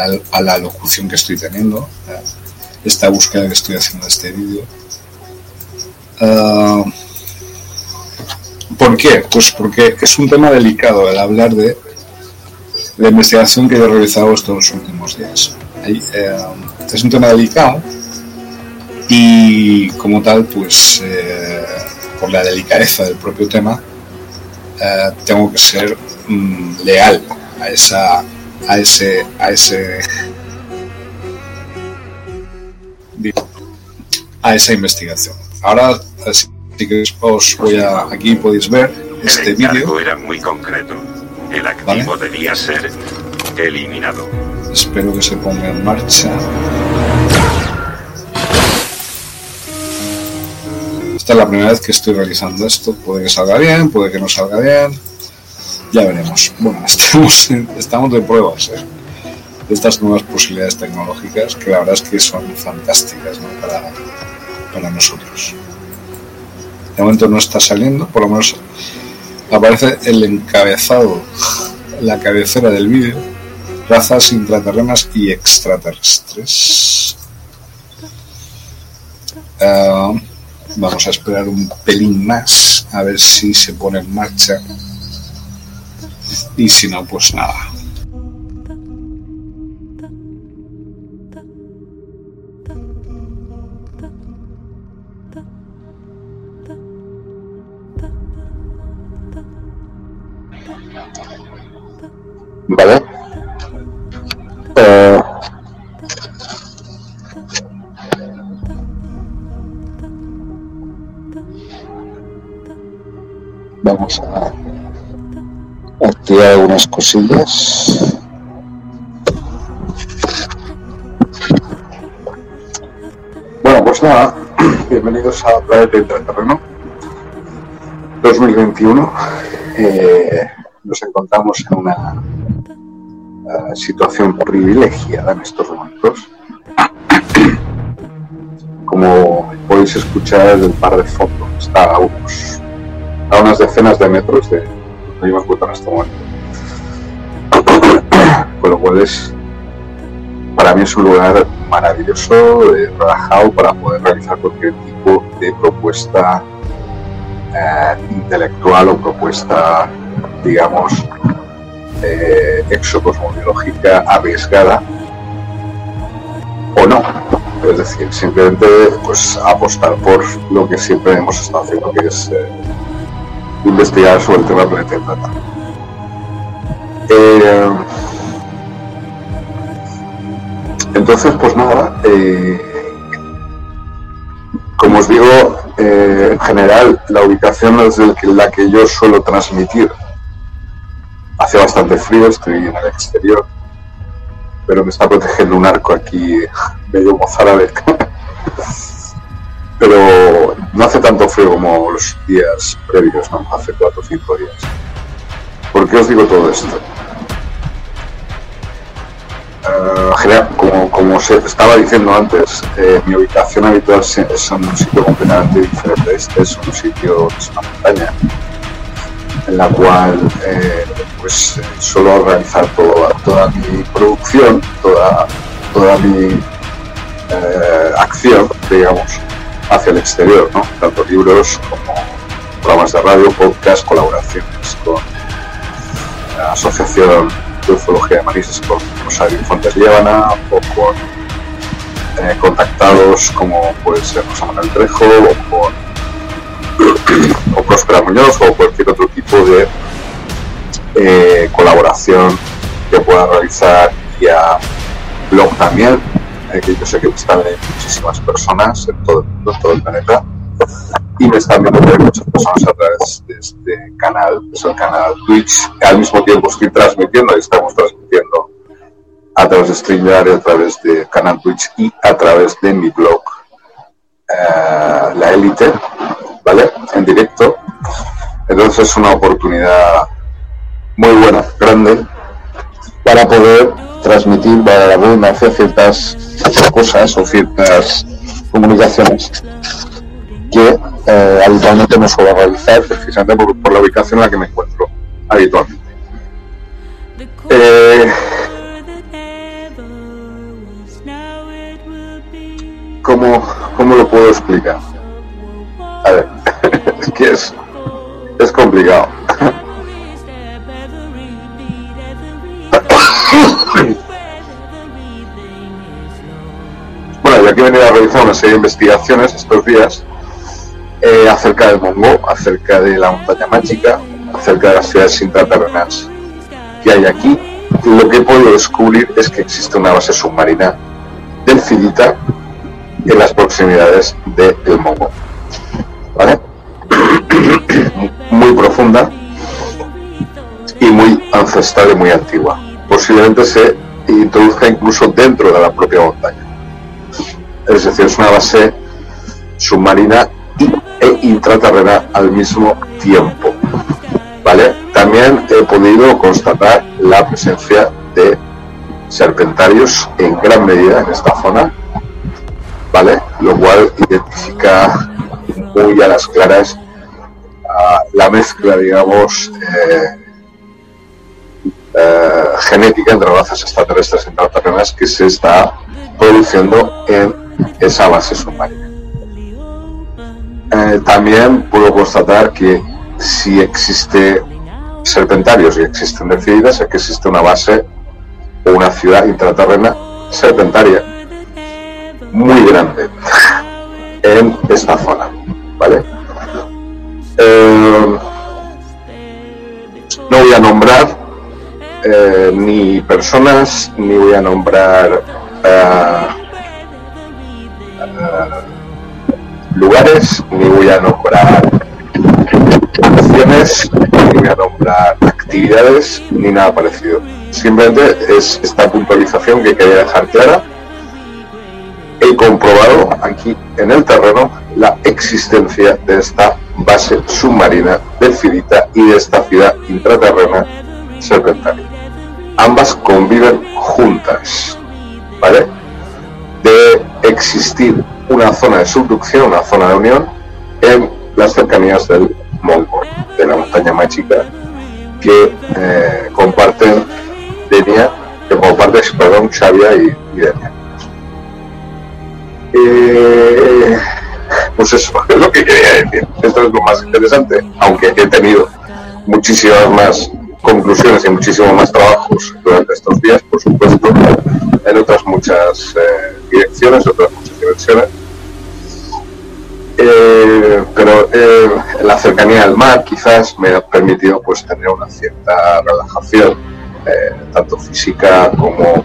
Speaker 1: la, locución que estoy teniendo, esta búsqueda que estoy haciendo este vídeo. Ah, ¿Por qué? Pues porque es un tema delicado el hablar de la investigación que he realizado estos últimos días. Eh, es un tema delicado y como tal, pues eh, por la delicadeza del propio tema, eh, tengo que ser mm, leal a esa a ese a ese a esa investigación. Ahora así que os voy a aquí podéis ver este vídeo.
Speaker 2: era muy concreto. El activo debía ser eliminado.
Speaker 1: Espero que se ponga en marcha. Esta es la primera vez que estoy realizando esto. Puede que salga bien, puede que no salga bien.
Speaker 3: ya veremos. Bueno, estamos, de pruebas ¿eh? estas nuevas posibilidades tecnológicas que la verdad es que son fantásticas para, para nosotros. De momento no está saliendo, por lo menos aparece el encabezado, la cabecera del vídeo, razas intraterrenas y extraterrestres. Ah, vamos a esperar un pelín más a ver si se pone en marcha. Y si no pues nada
Speaker 1: vamos a activar algunas cosillas. Bueno, pues nada, bienvenidos a Planeta Interterreno 2021. Eh, nos encontramos en una uh, situación privilegiada en estos momentos. Como podéis escuchar, el par de fondo está a, unos, a unas decenas de metros de donde yo me encuentro en este momento. Con lo cual es, para mí es un lugar maravilloso, eh, relajado para poder realizar cualquier tipo de propuesta eh, intelectual o propuesta, digamos, eh, exocosmobiológica arriesgada o no. Es decir, simplemente pues apostar por lo que siempre hemos estado haciendo, que es eh, investigar sobre el tema del planeta eh, entonces, pues nada, eh, como os digo, eh, en general la ubicación desde la que yo suelo transmitir hace bastante frío, estoy en el exterior, pero me está protegiendo un arco aquí medio mozárabe. pero no hace tanto frío como los días previos, ¿no? hace cuatro o cinco días. ¿Por qué os digo todo esto? Uh, como, como se estaba diciendo antes, eh, mi ubicación habitual es un sitio completamente diferente. Este es un sitio, es una montaña, en la cual eh, pues eh, suelo realizar toda, toda mi producción, toda, toda mi acción, digamos, hacia el exterior, ¿no? tanto libros como programas de radio, podcast, colaboraciones con la Asociación de Ufología de Manises con Rosario Infantes Líbana o con eh, contactados como puede ser Rosa Manuel Trejo o con o Próspera Muñoz o cualquier otro tipo de eh, colaboración que pueda realizar vía blog también, que yo sé que me están viendo muchísimas personas en todo el mundo, en todo el planeta, y me están viendo muchas personas a través de este canal, que es el canal Twitch, al mismo tiempo estoy transmitiendo y estamos transmitiendo a través de StreamYard a través de canal Twitch y a través de mi blog, eh, La Élite, ¿vale? En directo. Entonces es una oportunidad muy buena, grande, para poder transmitir para la redundancia ciertas cosas o ciertas comunicaciones que eh, habitualmente no suelo realizar precisamente por, por, la ubicación en la que me encuentro habitualmente. Eh, ¿cómo, ¿Cómo lo puedo explicar? A ver, es que es, es complicado. bueno, yo aquí he venido a realizar una serie de investigaciones estos días eh, acerca del Mongo, acerca de la montaña mágica, acerca de las ciudades intraterrenas que hay aquí. Lo que he podido descubrir es que existe una base submarina del Filita en las proximidades del de Mongo. ¿Vale? muy profunda y muy ancestral y muy antigua. Posiblemente se introduzca incluso dentro de la propia montaña. Es decir, es una base submarina e intraterrena al mismo tiempo. ¿Vale? También también he podido constatar la presencia de serpentarios en gran medida en esta zona, ¿vale? Lo cual identifica muy a las claras la mezcla, digamos, eh, eh, genética entre razas extraterrestres y intraterrenas que se está produciendo en esa base submarina. Eh, también puedo constatar que si existe serpentarios y existen decididas, es que existe una base o una ciudad intraterrena serpentaria muy grande en esta zona, ¿vale? Eh, no voy a nombrar eh, ni personas, ni voy a nombrar eh, lugares, ni voy a nombrar acciones, ni voy a nombrar actividades, ni nada parecido. Simplemente es esta puntualización que quería dejar clara. He comprobado aquí en el terreno la existencia de esta base submarina de Fidita y de esta ciudad intraterrena serpentaria. Ambas conviven juntas, ¿vale? De existir una zona de subducción, una zona de unión en las cercanías del Mongol, de la montaña más chica, que eh, comparten Denia, que comparten, perdón, Xavia y, y Denia. Eh, pues eso es lo que quería decir. Esto es lo más interesante, aunque he tenido muchísimas más conclusiones y muchísimos más trabajos durante estos días, por supuesto, en otras muchas eh, direcciones, otras muchas dimensiones. Eh, pero eh, la cercanía al mar quizás me ha permitido pues tener una cierta relajación, tanto física como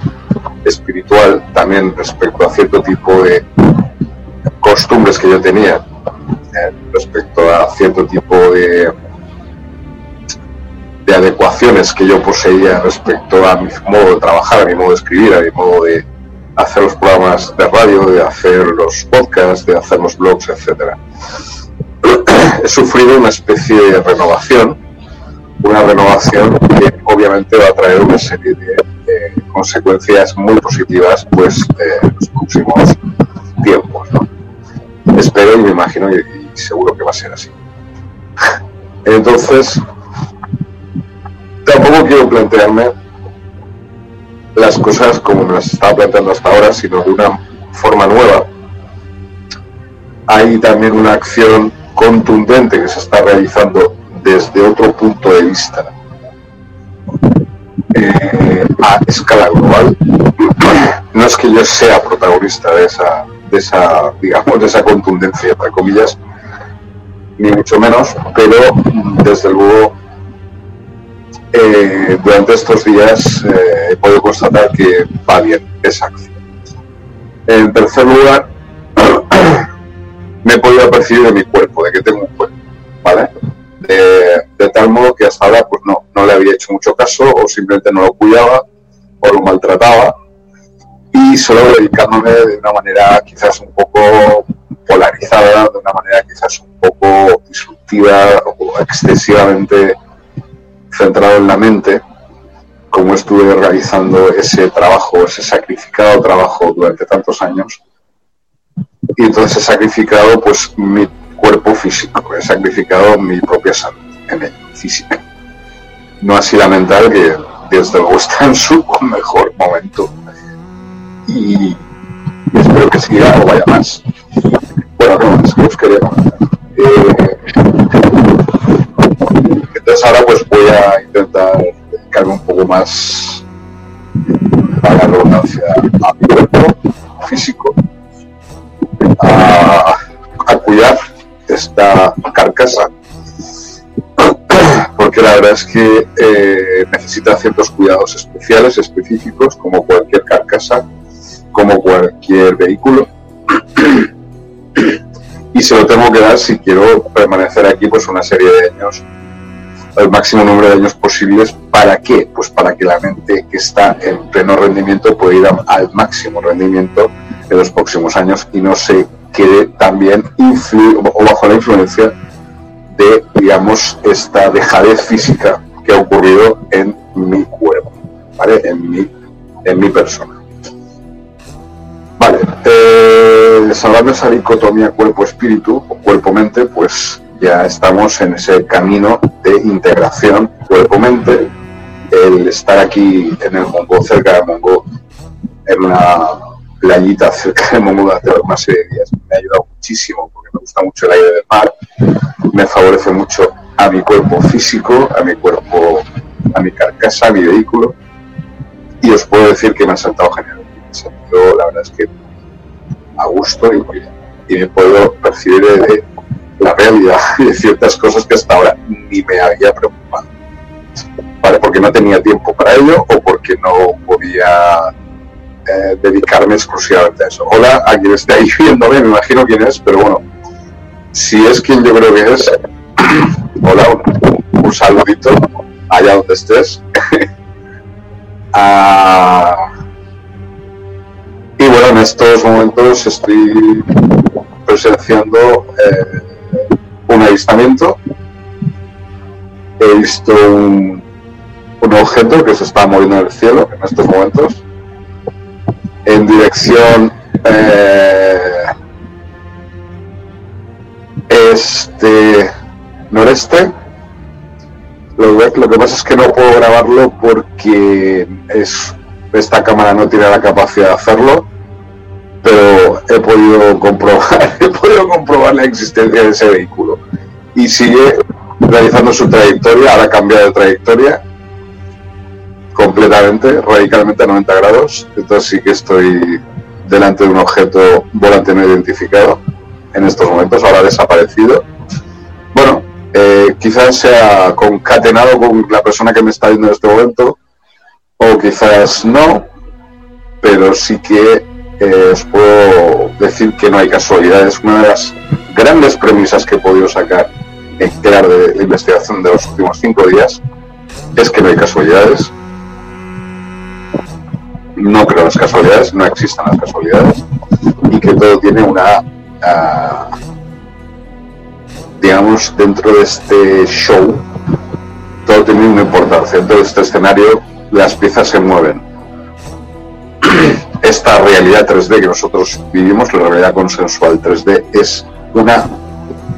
Speaker 1: espiritual, también respecto a cierto tipo de costumbres que yo tenía eh, respecto a cierto tipo de, de adecuaciones que yo poseía respecto a mi modo de trabajar, a mi modo de escribir, a mi modo de hacer los programas de radio, de hacer los podcasts, de hacer los blogs, etcétera. He sufrido una especie de renovación, una renovación que obviamente va a traer una serie de, consecuencias muy positivas pues eh, en los próximos tiempos. espero y me imagino y, seguro que va a ser así. Entonces, tampoco quiero plantearme las cosas como me las estaba planteando hasta ahora, sino de una forma nueva. Hay también una acción contundente que se está realizando desde otro punto de vista eh, a escala global. No es que yo sea protagonista de esa de esa, digamos, de esa contundencia, entre comillas, ni mucho menos, pero desde luego eh, durante estos días eh, he podido constatar que va bien esa acción. En tercer lugar, me he podido percibir de mi cuerpo, de que tengo un cuerpo, ¿vale? De, tal modo que hasta ahora pues no, no le había hecho mucho caso o simplemente no lo cuidaba o lo maltrataba y solo dedicándome de una manera quizás un poco polarizada, de una manera quizás un poco disruptiva o excesivamente centrado en la mente, como estuve realizando ese trabajo, ese sacrificado trabajo durante tantos años. Y entonces he sacrificado pues mi cuerpo físico, he sacrificado mi propia salud física. No así la mental que desde luego está en su mejor momento y, espero que siga o vaya más. Bueno, no, es que os quería ahora pues voy a intentar dedicarme un poco más a la redundancia a mi cuerpo físico a, a cuidar esta carcasa porque la verdad es que eh, necesita ciertos cuidados especiales, específicos, como cualquier carcasa, como cualquier vehículo. y se lo tengo que dar si quiero permanecer aquí pues una serie de años, el máximo número de años posibles. ¿Para qué? Pues para que la mente que está en pleno rendimiento pueda ir al máximo rendimiento en los próximos años y no se quede también o bajo la influencia de, digamos, esta dejadez física que ha ocurrido en mi cuerpo, ¿vale? En mi, en mi persona. Vale, eh, salvando esa dicotomía cuerpo-espíritu o cuerpo-mente, pues ya estamos en ese camino de integración cuerpo-mente. El estar aquí en el Mongo, cerca del Mongo, en una playita cerca del Mongo hace una serie de días, me ha ayudado muchísimo porque me gusta mucho el aire del mar, me favorece mucho a mi cuerpo físico, a mi cuerpo, a mi carcasa, a mi vehículo. Y os puedo decir que me ha saltado genial. Me la verdad es que a gusto y, y me puedo percibir de, la y de ciertas cosas que hasta ahora ni me había preocupado. Vale, porque no tenía tiempo para ello o porque no podía eh, dedicarme exclusivamente a eso. Hola a quien esté ahí viéndome, me imagino quién es, pero bueno, si es quien yo creo que es, hola, un, saludito allá donde estés. Ah, y bueno, en estos momentos estoy presenciando eh, un avistamiento. He visto un, un objeto que se está moviendo en el cielo en estos momentos en dirección eh, este noreste. Lo, lo, que pasa es que no puedo grabarlo porque es, esta cámara no tiene la capacidad de hacerlo, pero he podido comprobar, he podido comprobar la existencia de ese vehículo y sigue realizando su trayectoria, ahora ha cambiado de trayectoria completamente, radicalmente a 90 grados. Entonces sí que estoy delante de un objeto volante no identificado en estos momentos, ahora desaparecido. Bueno, eh, quizás sea concatenado con la persona que me está viendo en este momento, o quizás no, pero sí que eh, os puedo decir que no hay casualidades. Una de las grandes premisas que he podido sacar en crear de la investigación de los últimos cinco días es que no hay casualidades, no creo las casualidades, no existan las casualidades y que todo tiene una, ah, digamos, dentro de este show, todo tiene una importancia. Dentro de este escenario las piezas se mueven. Esta realidad 3D que nosotros vivimos, la realidad consensual 3D, es una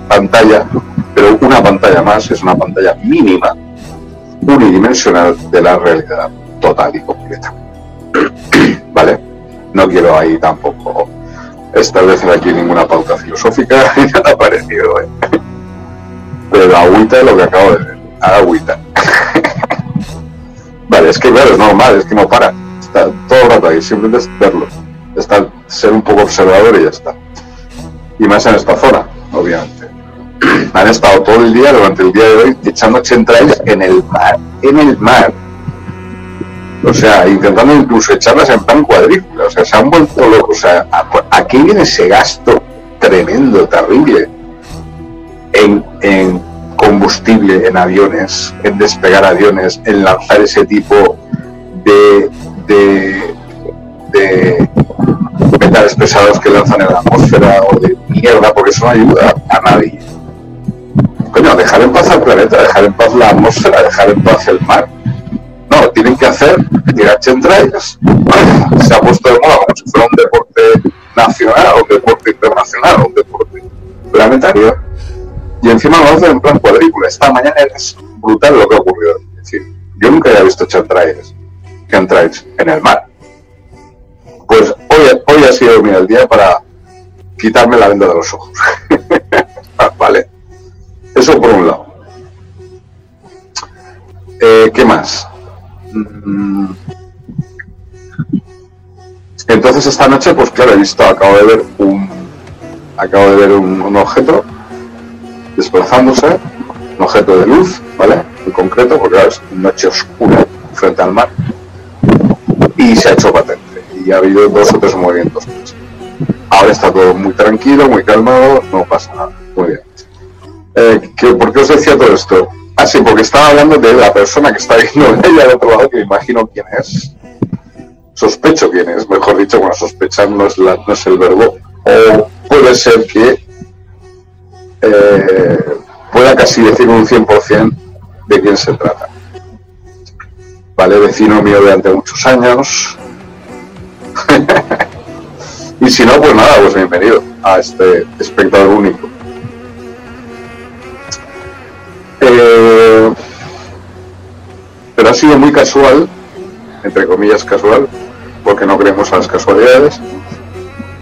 Speaker 1: pantalla, pero una pantalla más, es una pantalla mínima, unidimensional de la realidad total y completa. ¿Vale? No quiero ahí tampoco establecer aquí ninguna pauta filosófica y nada parecido, ¿eh? Pero agüita lo que acabo de ver. Agüita. vale, es que claro, es normal, es que no para. Está todo el rato ahí, simplemente es verlo. Está, ser un poco observador y ya está. Y más en esta zona, obviamente. Han estado todo el día, durante el día de hoy, echando chentrais en el mar. En el mar o sea, intentando incluso echarlas en plan cuadrícula, o sea, se han vuelto locos, o sea, ¿a, qué viene ese gasto tremendo, terrible, en, combustible, en aviones, en despegar aviones, en lanzar ese tipo de, de, metales pesados que lanzan en la atmósfera o de mierda, porque eso no ayuda a nadie. Coño, dejar en paz al planeta, dejar en paz la atmósfera, dejar en paz el mar no, tienen que hacer tirar chentrais. Se ha puesto de moda como si fuera un deporte nacional, un deporte internacional, un deporte planetario. Y encima lo hacen en plan cuadrícula. Esta mañana es brutal lo que ha ocurrido. Es decir, yo nunca había visto chentrais, en el mar. Pues hoy, hoy ha sido mi el día para quitarme la venda de los ojos. vale. Eso por un lado. Eh, ¿Qué más? Mm. Entonces esta noche, pues claro, he visto, acabo de ver un, acabo de ver un, objeto desplazándose, un objeto de luz, ¿vale? En concreto, porque es noche oscura frente al mar, y se ha hecho patente. Y ha habido dos o tres movimientos. Ahora está todo muy tranquilo, muy calmado, no pasa nada. Muy bien. Eh, ¿Por qué os decía todo esto? Ah, sí, porque estaba hablando de la persona que está viendo ella al otro lado, que me imagino quién es. Sospecho quién es, mejor dicho, bueno, sospechar no es, no es el verbo. O puede ser que eh, pueda casi decir un 100% de quién se trata. ¿Vale? Vecino mío durante muchos años. y si no, pues nada, pues bienvenido a este espectador único. Eh, pero ha sido muy casual, entre comillas casual, porque no creemos a las casualidades,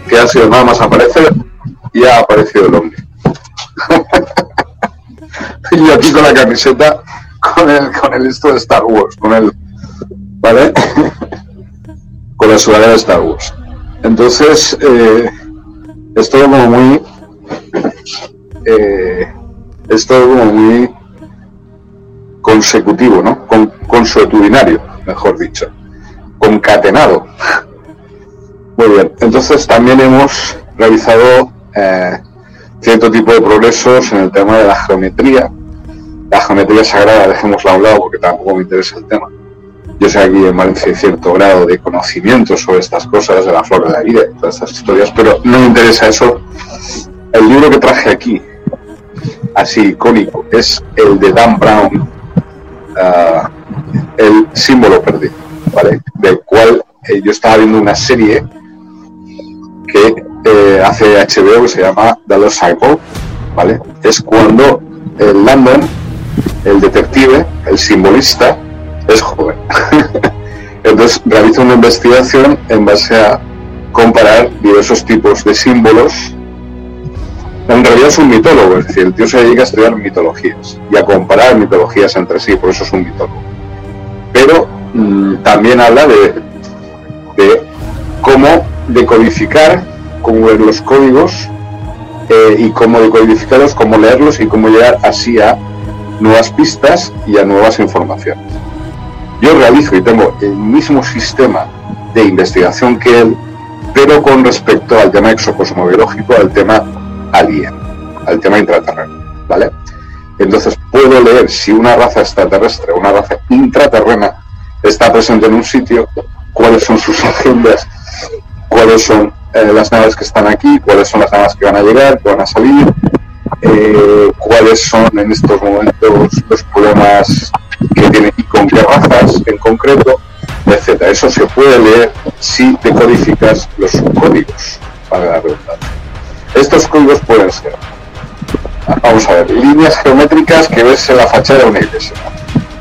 Speaker 1: que ha sido nada más aparecer y ha aparecido el hombre. y aquí con la camiseta con el, con el esto de Star Wars, con el, ¿vale? con la sudadera de Star Wars. Entonces, eh, es todo como muy, eh, es todo como muy consecutivo, ¿no? Con, consuetudinario, mejor dicho, concatenado. Muy bien, entonces también hemos realizado eh, cierto tipo de progresos en el tema de la geometría. La geometría sagrada dejémosla a un lado porque tampoco me interesa el tema. Yo sé aquí hay cierto grado de conocimiento sobre estas cosas, de la flora de la vida todas estas historias, pero no me interesa eso. El libro que traje aquí, así icónico, es el de Dan Brown, ah, El símbolo perdido, ¿vale? Del cual eh, yo estaba viendo una serie que eh, hace HBO que se llama The Lost Cycle, ¿vale? Es cuando el Landon, el detective, el simbolista, es joven. Entonces realiza una investigación en base a comparar diversos tipos de símbolos. En realidad es un mitólogo, es decir, el tío se dedica a estudiar mitologías y a comparar mitologías entre sí, por eso es un mitólogo. Pero mm, también habla de, cómo decodificar, cómo ver los códigos eh, y cómo decodificarlos, cómo leerlos y cómo llegar así a nuevas pistas y a nuevas informaciones. Yo realizo y tengo el mismo sistema de investigación que él, pero con respecto al tema exocosmobiológico, al tema alien, al tema intraterreno, ¿vale? Entonces puedo leer si una raza extraterrestre una raza intraterrena está presente en un sitio, cuáles son sus agendas, cuáles son eh, las naves que están aquí, cuáles son las naves que van a llegar, que van a salir, eh, cuáles son en estos momentos los problemas que tiene y con en concreto, etcétera. Eso se puede leer si decodificas los subcódigos, para la redundancia. Estos códigos pueden ser, vamos a ver, líneas geométricas que ves en la fachada de una iglesia.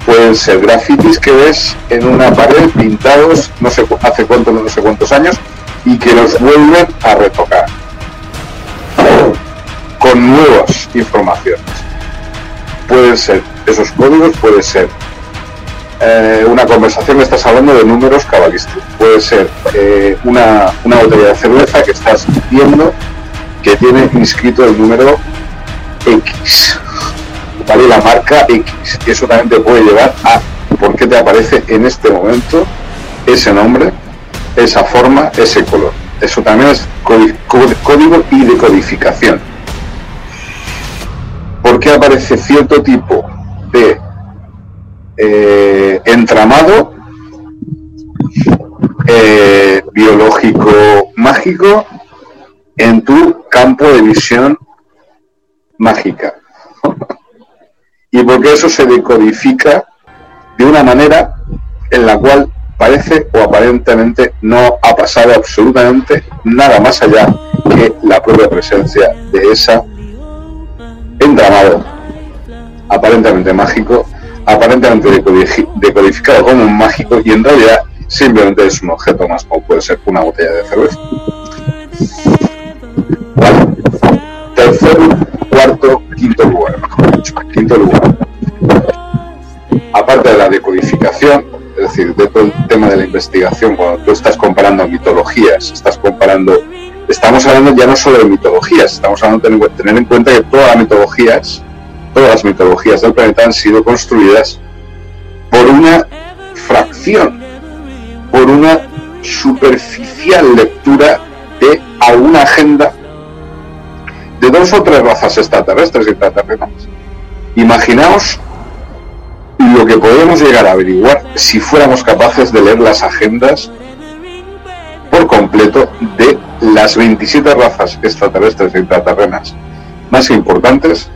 Speaker 1: Pueden ser grafitis que ves en una pared pintados no sé hace cuántos, no sé cuántos años y que los vuelven a retocar con nuevas informaciones. Pueden ser esos códigos, puede ser eh, una conversación, estás hablando de números cabalísticos, puede ser eh, una, una botella de cerveza que estás viendo que tiene inscrito el número X, ¿vale? La marca X. Eso también te puede llevar a por qué te aparece en este momento ese nombre, esa forma, ese color. Eso también es código y decodificación. ¿Por qué aparece cierto tipo de eh, entramado eh, biológico mágico en tu campo de visión mágica? y porque eso se decodifica de una manera en la cual parece o aparentemente no ha pasado absolutamente nada más allá que la propia presencia de esa entramado aparentemente mágico, aparentemente decodificado como un mágico y en realidad simplemente es un objeto más como puede ser una botella de cerveza. Tercer, cuarto, quinto lugar, quinto lugar. Aparte de la decodificación, es decir, de todo el tema de la investigación, cuando tú estás comparando mitologías, estás comparando, estamos hablando ya no solo de mitologías, estamos hablando de tener en cuenta que todas las mitologías, todas las mitologías del planeta han sido construidas por una fracción, por una superficial lectura de alguna agenda de dos o tres razas extraterrestres y extraterrenas. Imaginaos lo que podemos llegar a averiguar si fuéramos capaces de leer las agendas por completo de las 27 razas extraterrestres e intraterrenas más importantes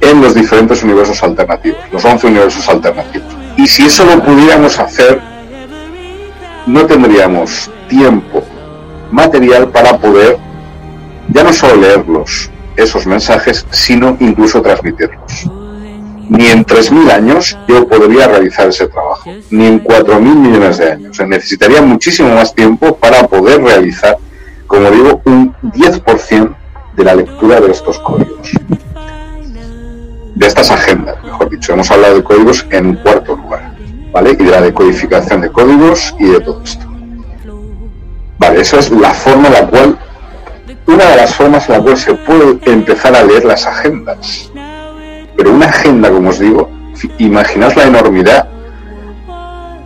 Speaker 1: en los diferentes universos alternativos, los 11 universos alternativos. Y si eso lo pudiéramos hacer, no tendríamos tiempo material para poder ya no solo leerlos, esos mensajes, sino incluso transmitirlos. Ni en 3.000 años yo podría realizar ese trabajo, ni en 4.000 millones de años. necesitaría muchísimo más tiempo para poder realizar, como digo, un 10% de la lectura de estos códigos. De estas agendas, mejor dicho. Hemos hablado de códigos en cuarto lugar, ¿vale? Y de la decodificación de códigos y de todo esto. Vale, esa es la forma en la cual, una de las formas en la cual se puede empezar a leer las agendas. Pero una agenda, como os digo, imaginaos la enormidad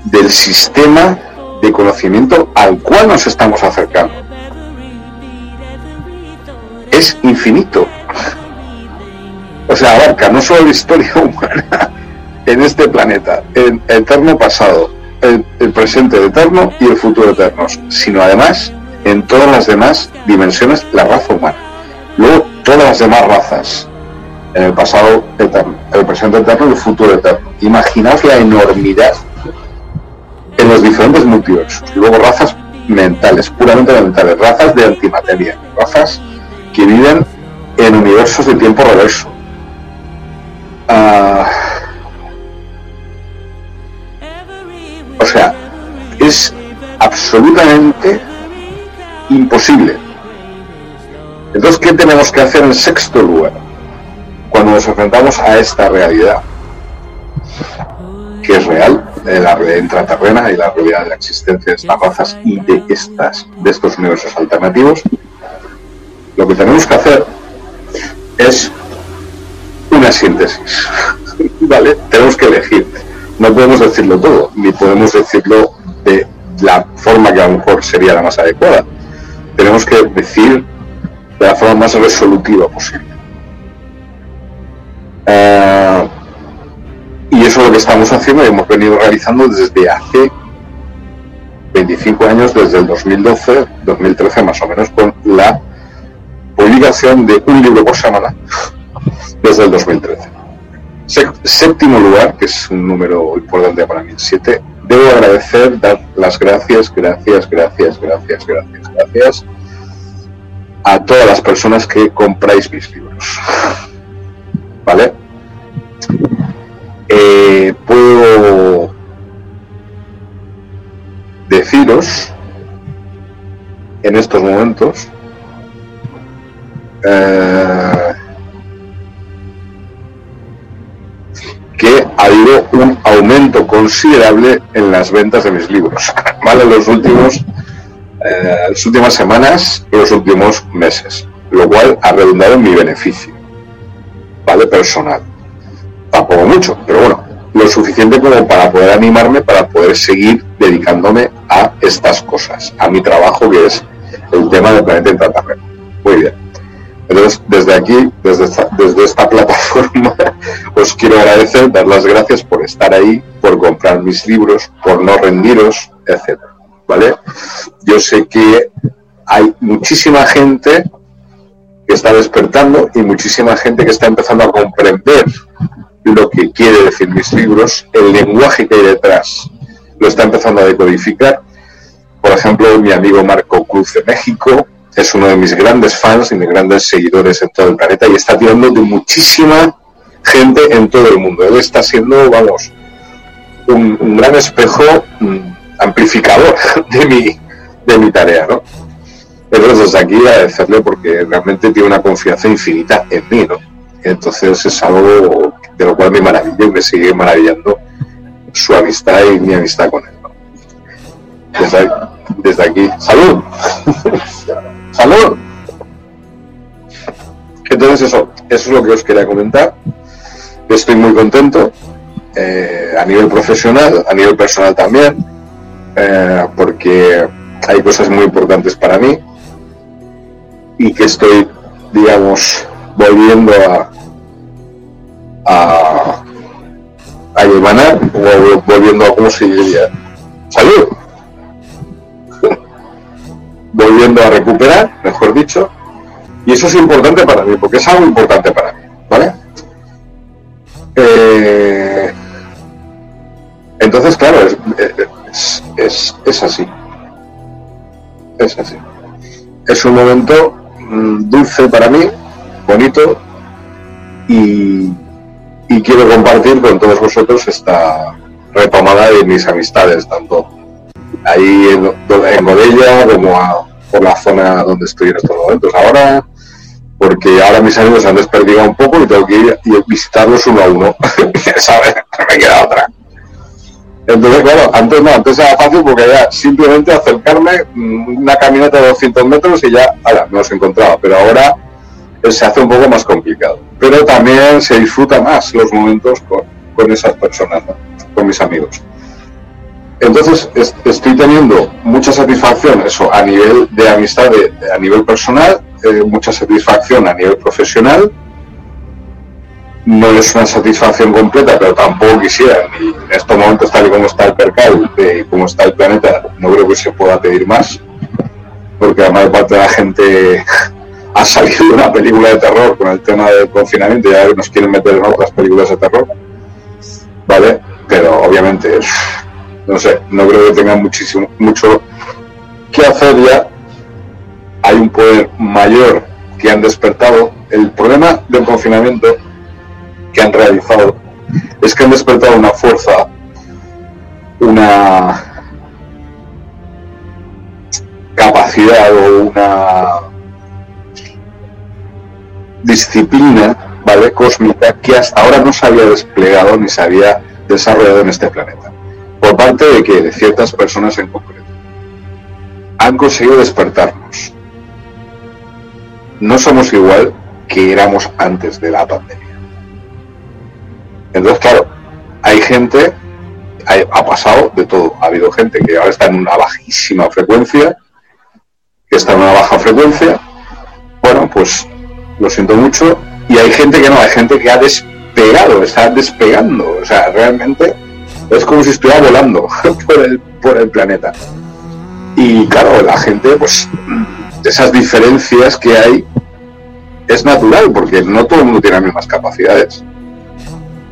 Speaker 1: del sistema de conocimiento al cual nos estamos acercando. Es infinito. O sea, abarca no solo la historia humana en este planeta, el eterno pasado, el, presente eterno y el futuro eternos, sino además en todas las demás dimensiones la raza humana. Luego todas las demás razas, en el pasado eterno, el presente eterno y el futuro eterno. Imaginaos la enormidad en los diferentes multiversos. Luego razas mentales, puramente mentales, razas de antimateria, razas que viven en universos de tiempo reverso. Ah, o sea, es absolutamente imposible. Entonces, ¿qué tenemos que hacer en sexto lugar? Cuando nos enfrentamos a esta realidad, que es real, de la realidad intraterrena y la realidad de la existencia de estas razas y de, estas, de estos universos alternativos, lo que tenemos que hacer es una síntesis. ¿Vale? Tenemos que elegir. No podemos decirlo todo, ni podemos decirlo de la forma que a lo mejor sería la más adecuada. Tenemos que decir de la forma más resolutiva posible. Eh, y eso es lo que estamos haciendo y hemos venido realizando desde hace 25 años, desde el 2012, 2013 más o menos, con la publicación de un libro por semana desde el 2013. Séptimo lugar, que es un número importante para mí, siete, debo agradecer, dar las gracias, gracias, gracias, gracias, gracias, gracias a todas las personas que compráis mis libros. ¿Vale? Eh, puedo deciros en estos momentos eh, que ha habido un aumento considerable en las ventas de mis libros, ¿vale? Los últimos, eh, las últimas semanas y los últimos meses, lo cual ha redundado en mi beneficio, ¿vale? Personal. Tampoco mucho, pero bueno, lo suficiente como para poder animarme, para poder seguir dedicándome a estas cosas, a mi trabajo que es el tema del planeta intraterreno. Muy bien. Entonces, desde aquí, desde esta, desde esta plataforma, os quiero agradecer, dar las gracias por estar ahí, por comprar mis libros, por no rendiros, etcétera. ¿Vale? Yo sé que hay muchísima gente que está despertando y muchísima gente que está empezando a comprender lo que quiere decir mis libros, el lenguaje que hay detrás, lo está empezando a decodificar. Por ejemplo, mi amigo Marco Cruz de México, es uno de mis grandes fans y mis grandes seguidores en todo el planeta y está tirando de muchísima gente en todo el mundo. Él está siendo, vamos, un, gran espejo mm, amplificador de mi, de mi tarea, ¿no? Entonces, desde aquí agradecerle porque realmente tiene una confianza infinita en mí, ¿no? Entonces es algo de lo cual me maravilla y me sigue maravillando su amistad y mi amistad con él. Desde, desde aquí, ¡salud! ¡Salud! Entonces eso, eso es lo que os quería comentar. Estoy muy contento eh, a nivel profesional, a nivel personal también, eh, porque hay cosas muy importantes para mí y que estoy, digamos, volviendo a, a, a o volviendo a, ¿cómo se diría? ¡Salud! Volviendo a recuperar, mejor dicho, y eso es importante para mí, porque es algo importante para mí, ¿vale? Eh, Entonces, claro, es, es, así. Es así. Es un momento mm, dulce para mí, bonito, y, quiero compartir con todos vosotros esta retomada de mis amistades, tanto ahí en, en como por la zona donde estoy en estos momentos ahora, porque ahora mis amigos han desperdigado un poco y tengo que ir y visitarlos uno a uno, ¿sabes? Me queda otra. Entonces, claro, antes no, antes era fácil porque ya simplemente acercarme mm, una caminata de 200 metros y ya, ahora, me los encontraba, pero ahora se hace un poco más complicado. Pero también se disfruta más los momentos con, con esas personas, con mis amigos. Entonces estoy teniendo mucha satisfacción, eso, a nivel de amistad, a nivel personal, eh, mucha satisfacción a nivel profesional. No es una satisfacción completa, pero tampoco quisiera, ni en estos momentos tal y como está el percal y como está el planeta, no creo que se pueda pedir más, porque la mayor parte de la gente ha salido de una película de terror con el tema del confinamiento y ahora nos quieren meter en otras películas de terror, ¿vale? Pero obviamente sé, no creo que tenga muchísimo, mucho que hacer ya. Hay un poder mayor que han despertado. El problema del confinamiento que han realizado es que han despertado una fuerza, una capacidad o una disciplina, ¿vale? Cósmica que hasta ahora no se había desplegado ni se había desarrollado en este planeta por parte de que de ciertas personas en concreto han conseguido despertarnos. No somos igual que éramos antes de la pandemia. Entonces, claro, hay gente, ha pasado de todo. Ha habido gente que ahora está en una bajísima frecuencia, que está en una baja frecuencia. Bueno, pues lo siento mucho. Y hay gente que no, hay gente que ha despegado, está despegando. O sea, realmente es como si estuviera volando por el, planeta. Y claro, la gente, pues, esas diferencias que hay es natural, porque no todo el mundo tiene las mismas capacidades.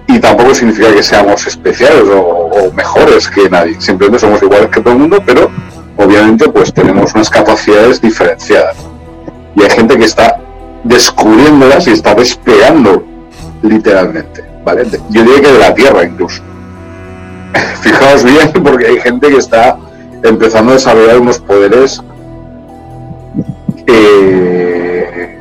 Speaker 1: Y tampoco significa que seamos especiales o, mejores que nadie. Simplemente somos iguales que todo el mundo, pero obviamente pues tenemos unas capacidades diferenciadas. Y hay gente que está descubriéndolas y está despegando literalmente, ¿vale? Yo diría que de la Tierra incluso. fijaos bien porque hay gente que está empezando a desarrollar unos poderes eh,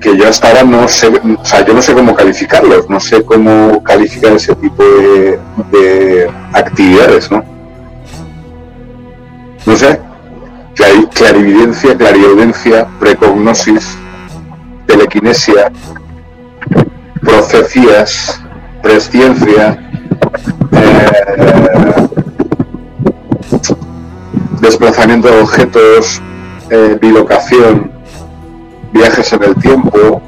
Speaker 1: que yo hasta ahora no sé, o sea, yo no sé cómo calificarlos, no sé cómo calificar ese tipo de, actividades, ¿no? No sé, clarividencia, clarividencia, precognosis, telequinesia, profecías, presciencia, desplazamiento de objetos, eh, bilocación, viajes en el tiempo,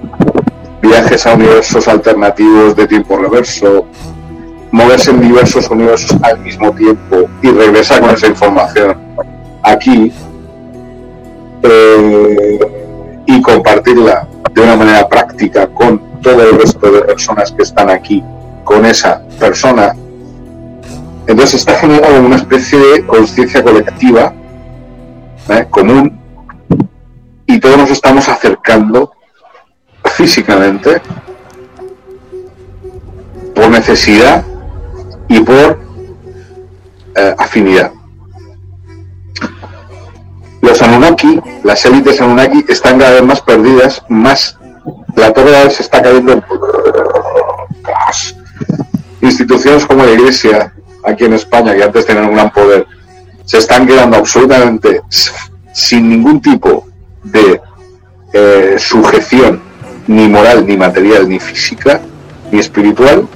Speaker 1: viajes a universos alternativos de tiempo reverso, moverse en diversos universos al mismo tiempo y regresar con esa información aquí eh, y compartirla de una manera práctica con todo el resto de personas que están aquí con esa persona. Entonces está generando una especie de conciencia colectiva ¿eh? común y todos nos estamos acercando físicamente por necesidad y por eh, afinidad. Los Anunnaki, las élites Anunnaki, están cada vez más perdidas, más la torre se está cayendo en instituciones como la Iglesia, aquí en España, que antes tenían un gran poder, se están quedando absolutamente sin ningún tipo de eh, sujeción, ni moral, ni material, ni física, ni espiritual.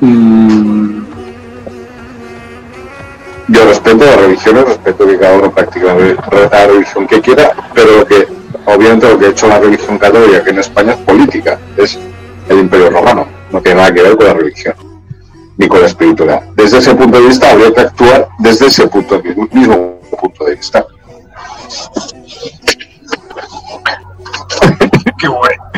Speaker 1: Mm. Yo respeto las religiones, respeto que cada uno practique la religión que quiera, pero que obviamente lo que ha hecho la religión católica aquí en España es política, es el imperio romano no tiene nada que ver con la religión ni con la. Desde ese punto de vista habría que actuar desde ese punto de, mismo punto de vista. Qué bueno.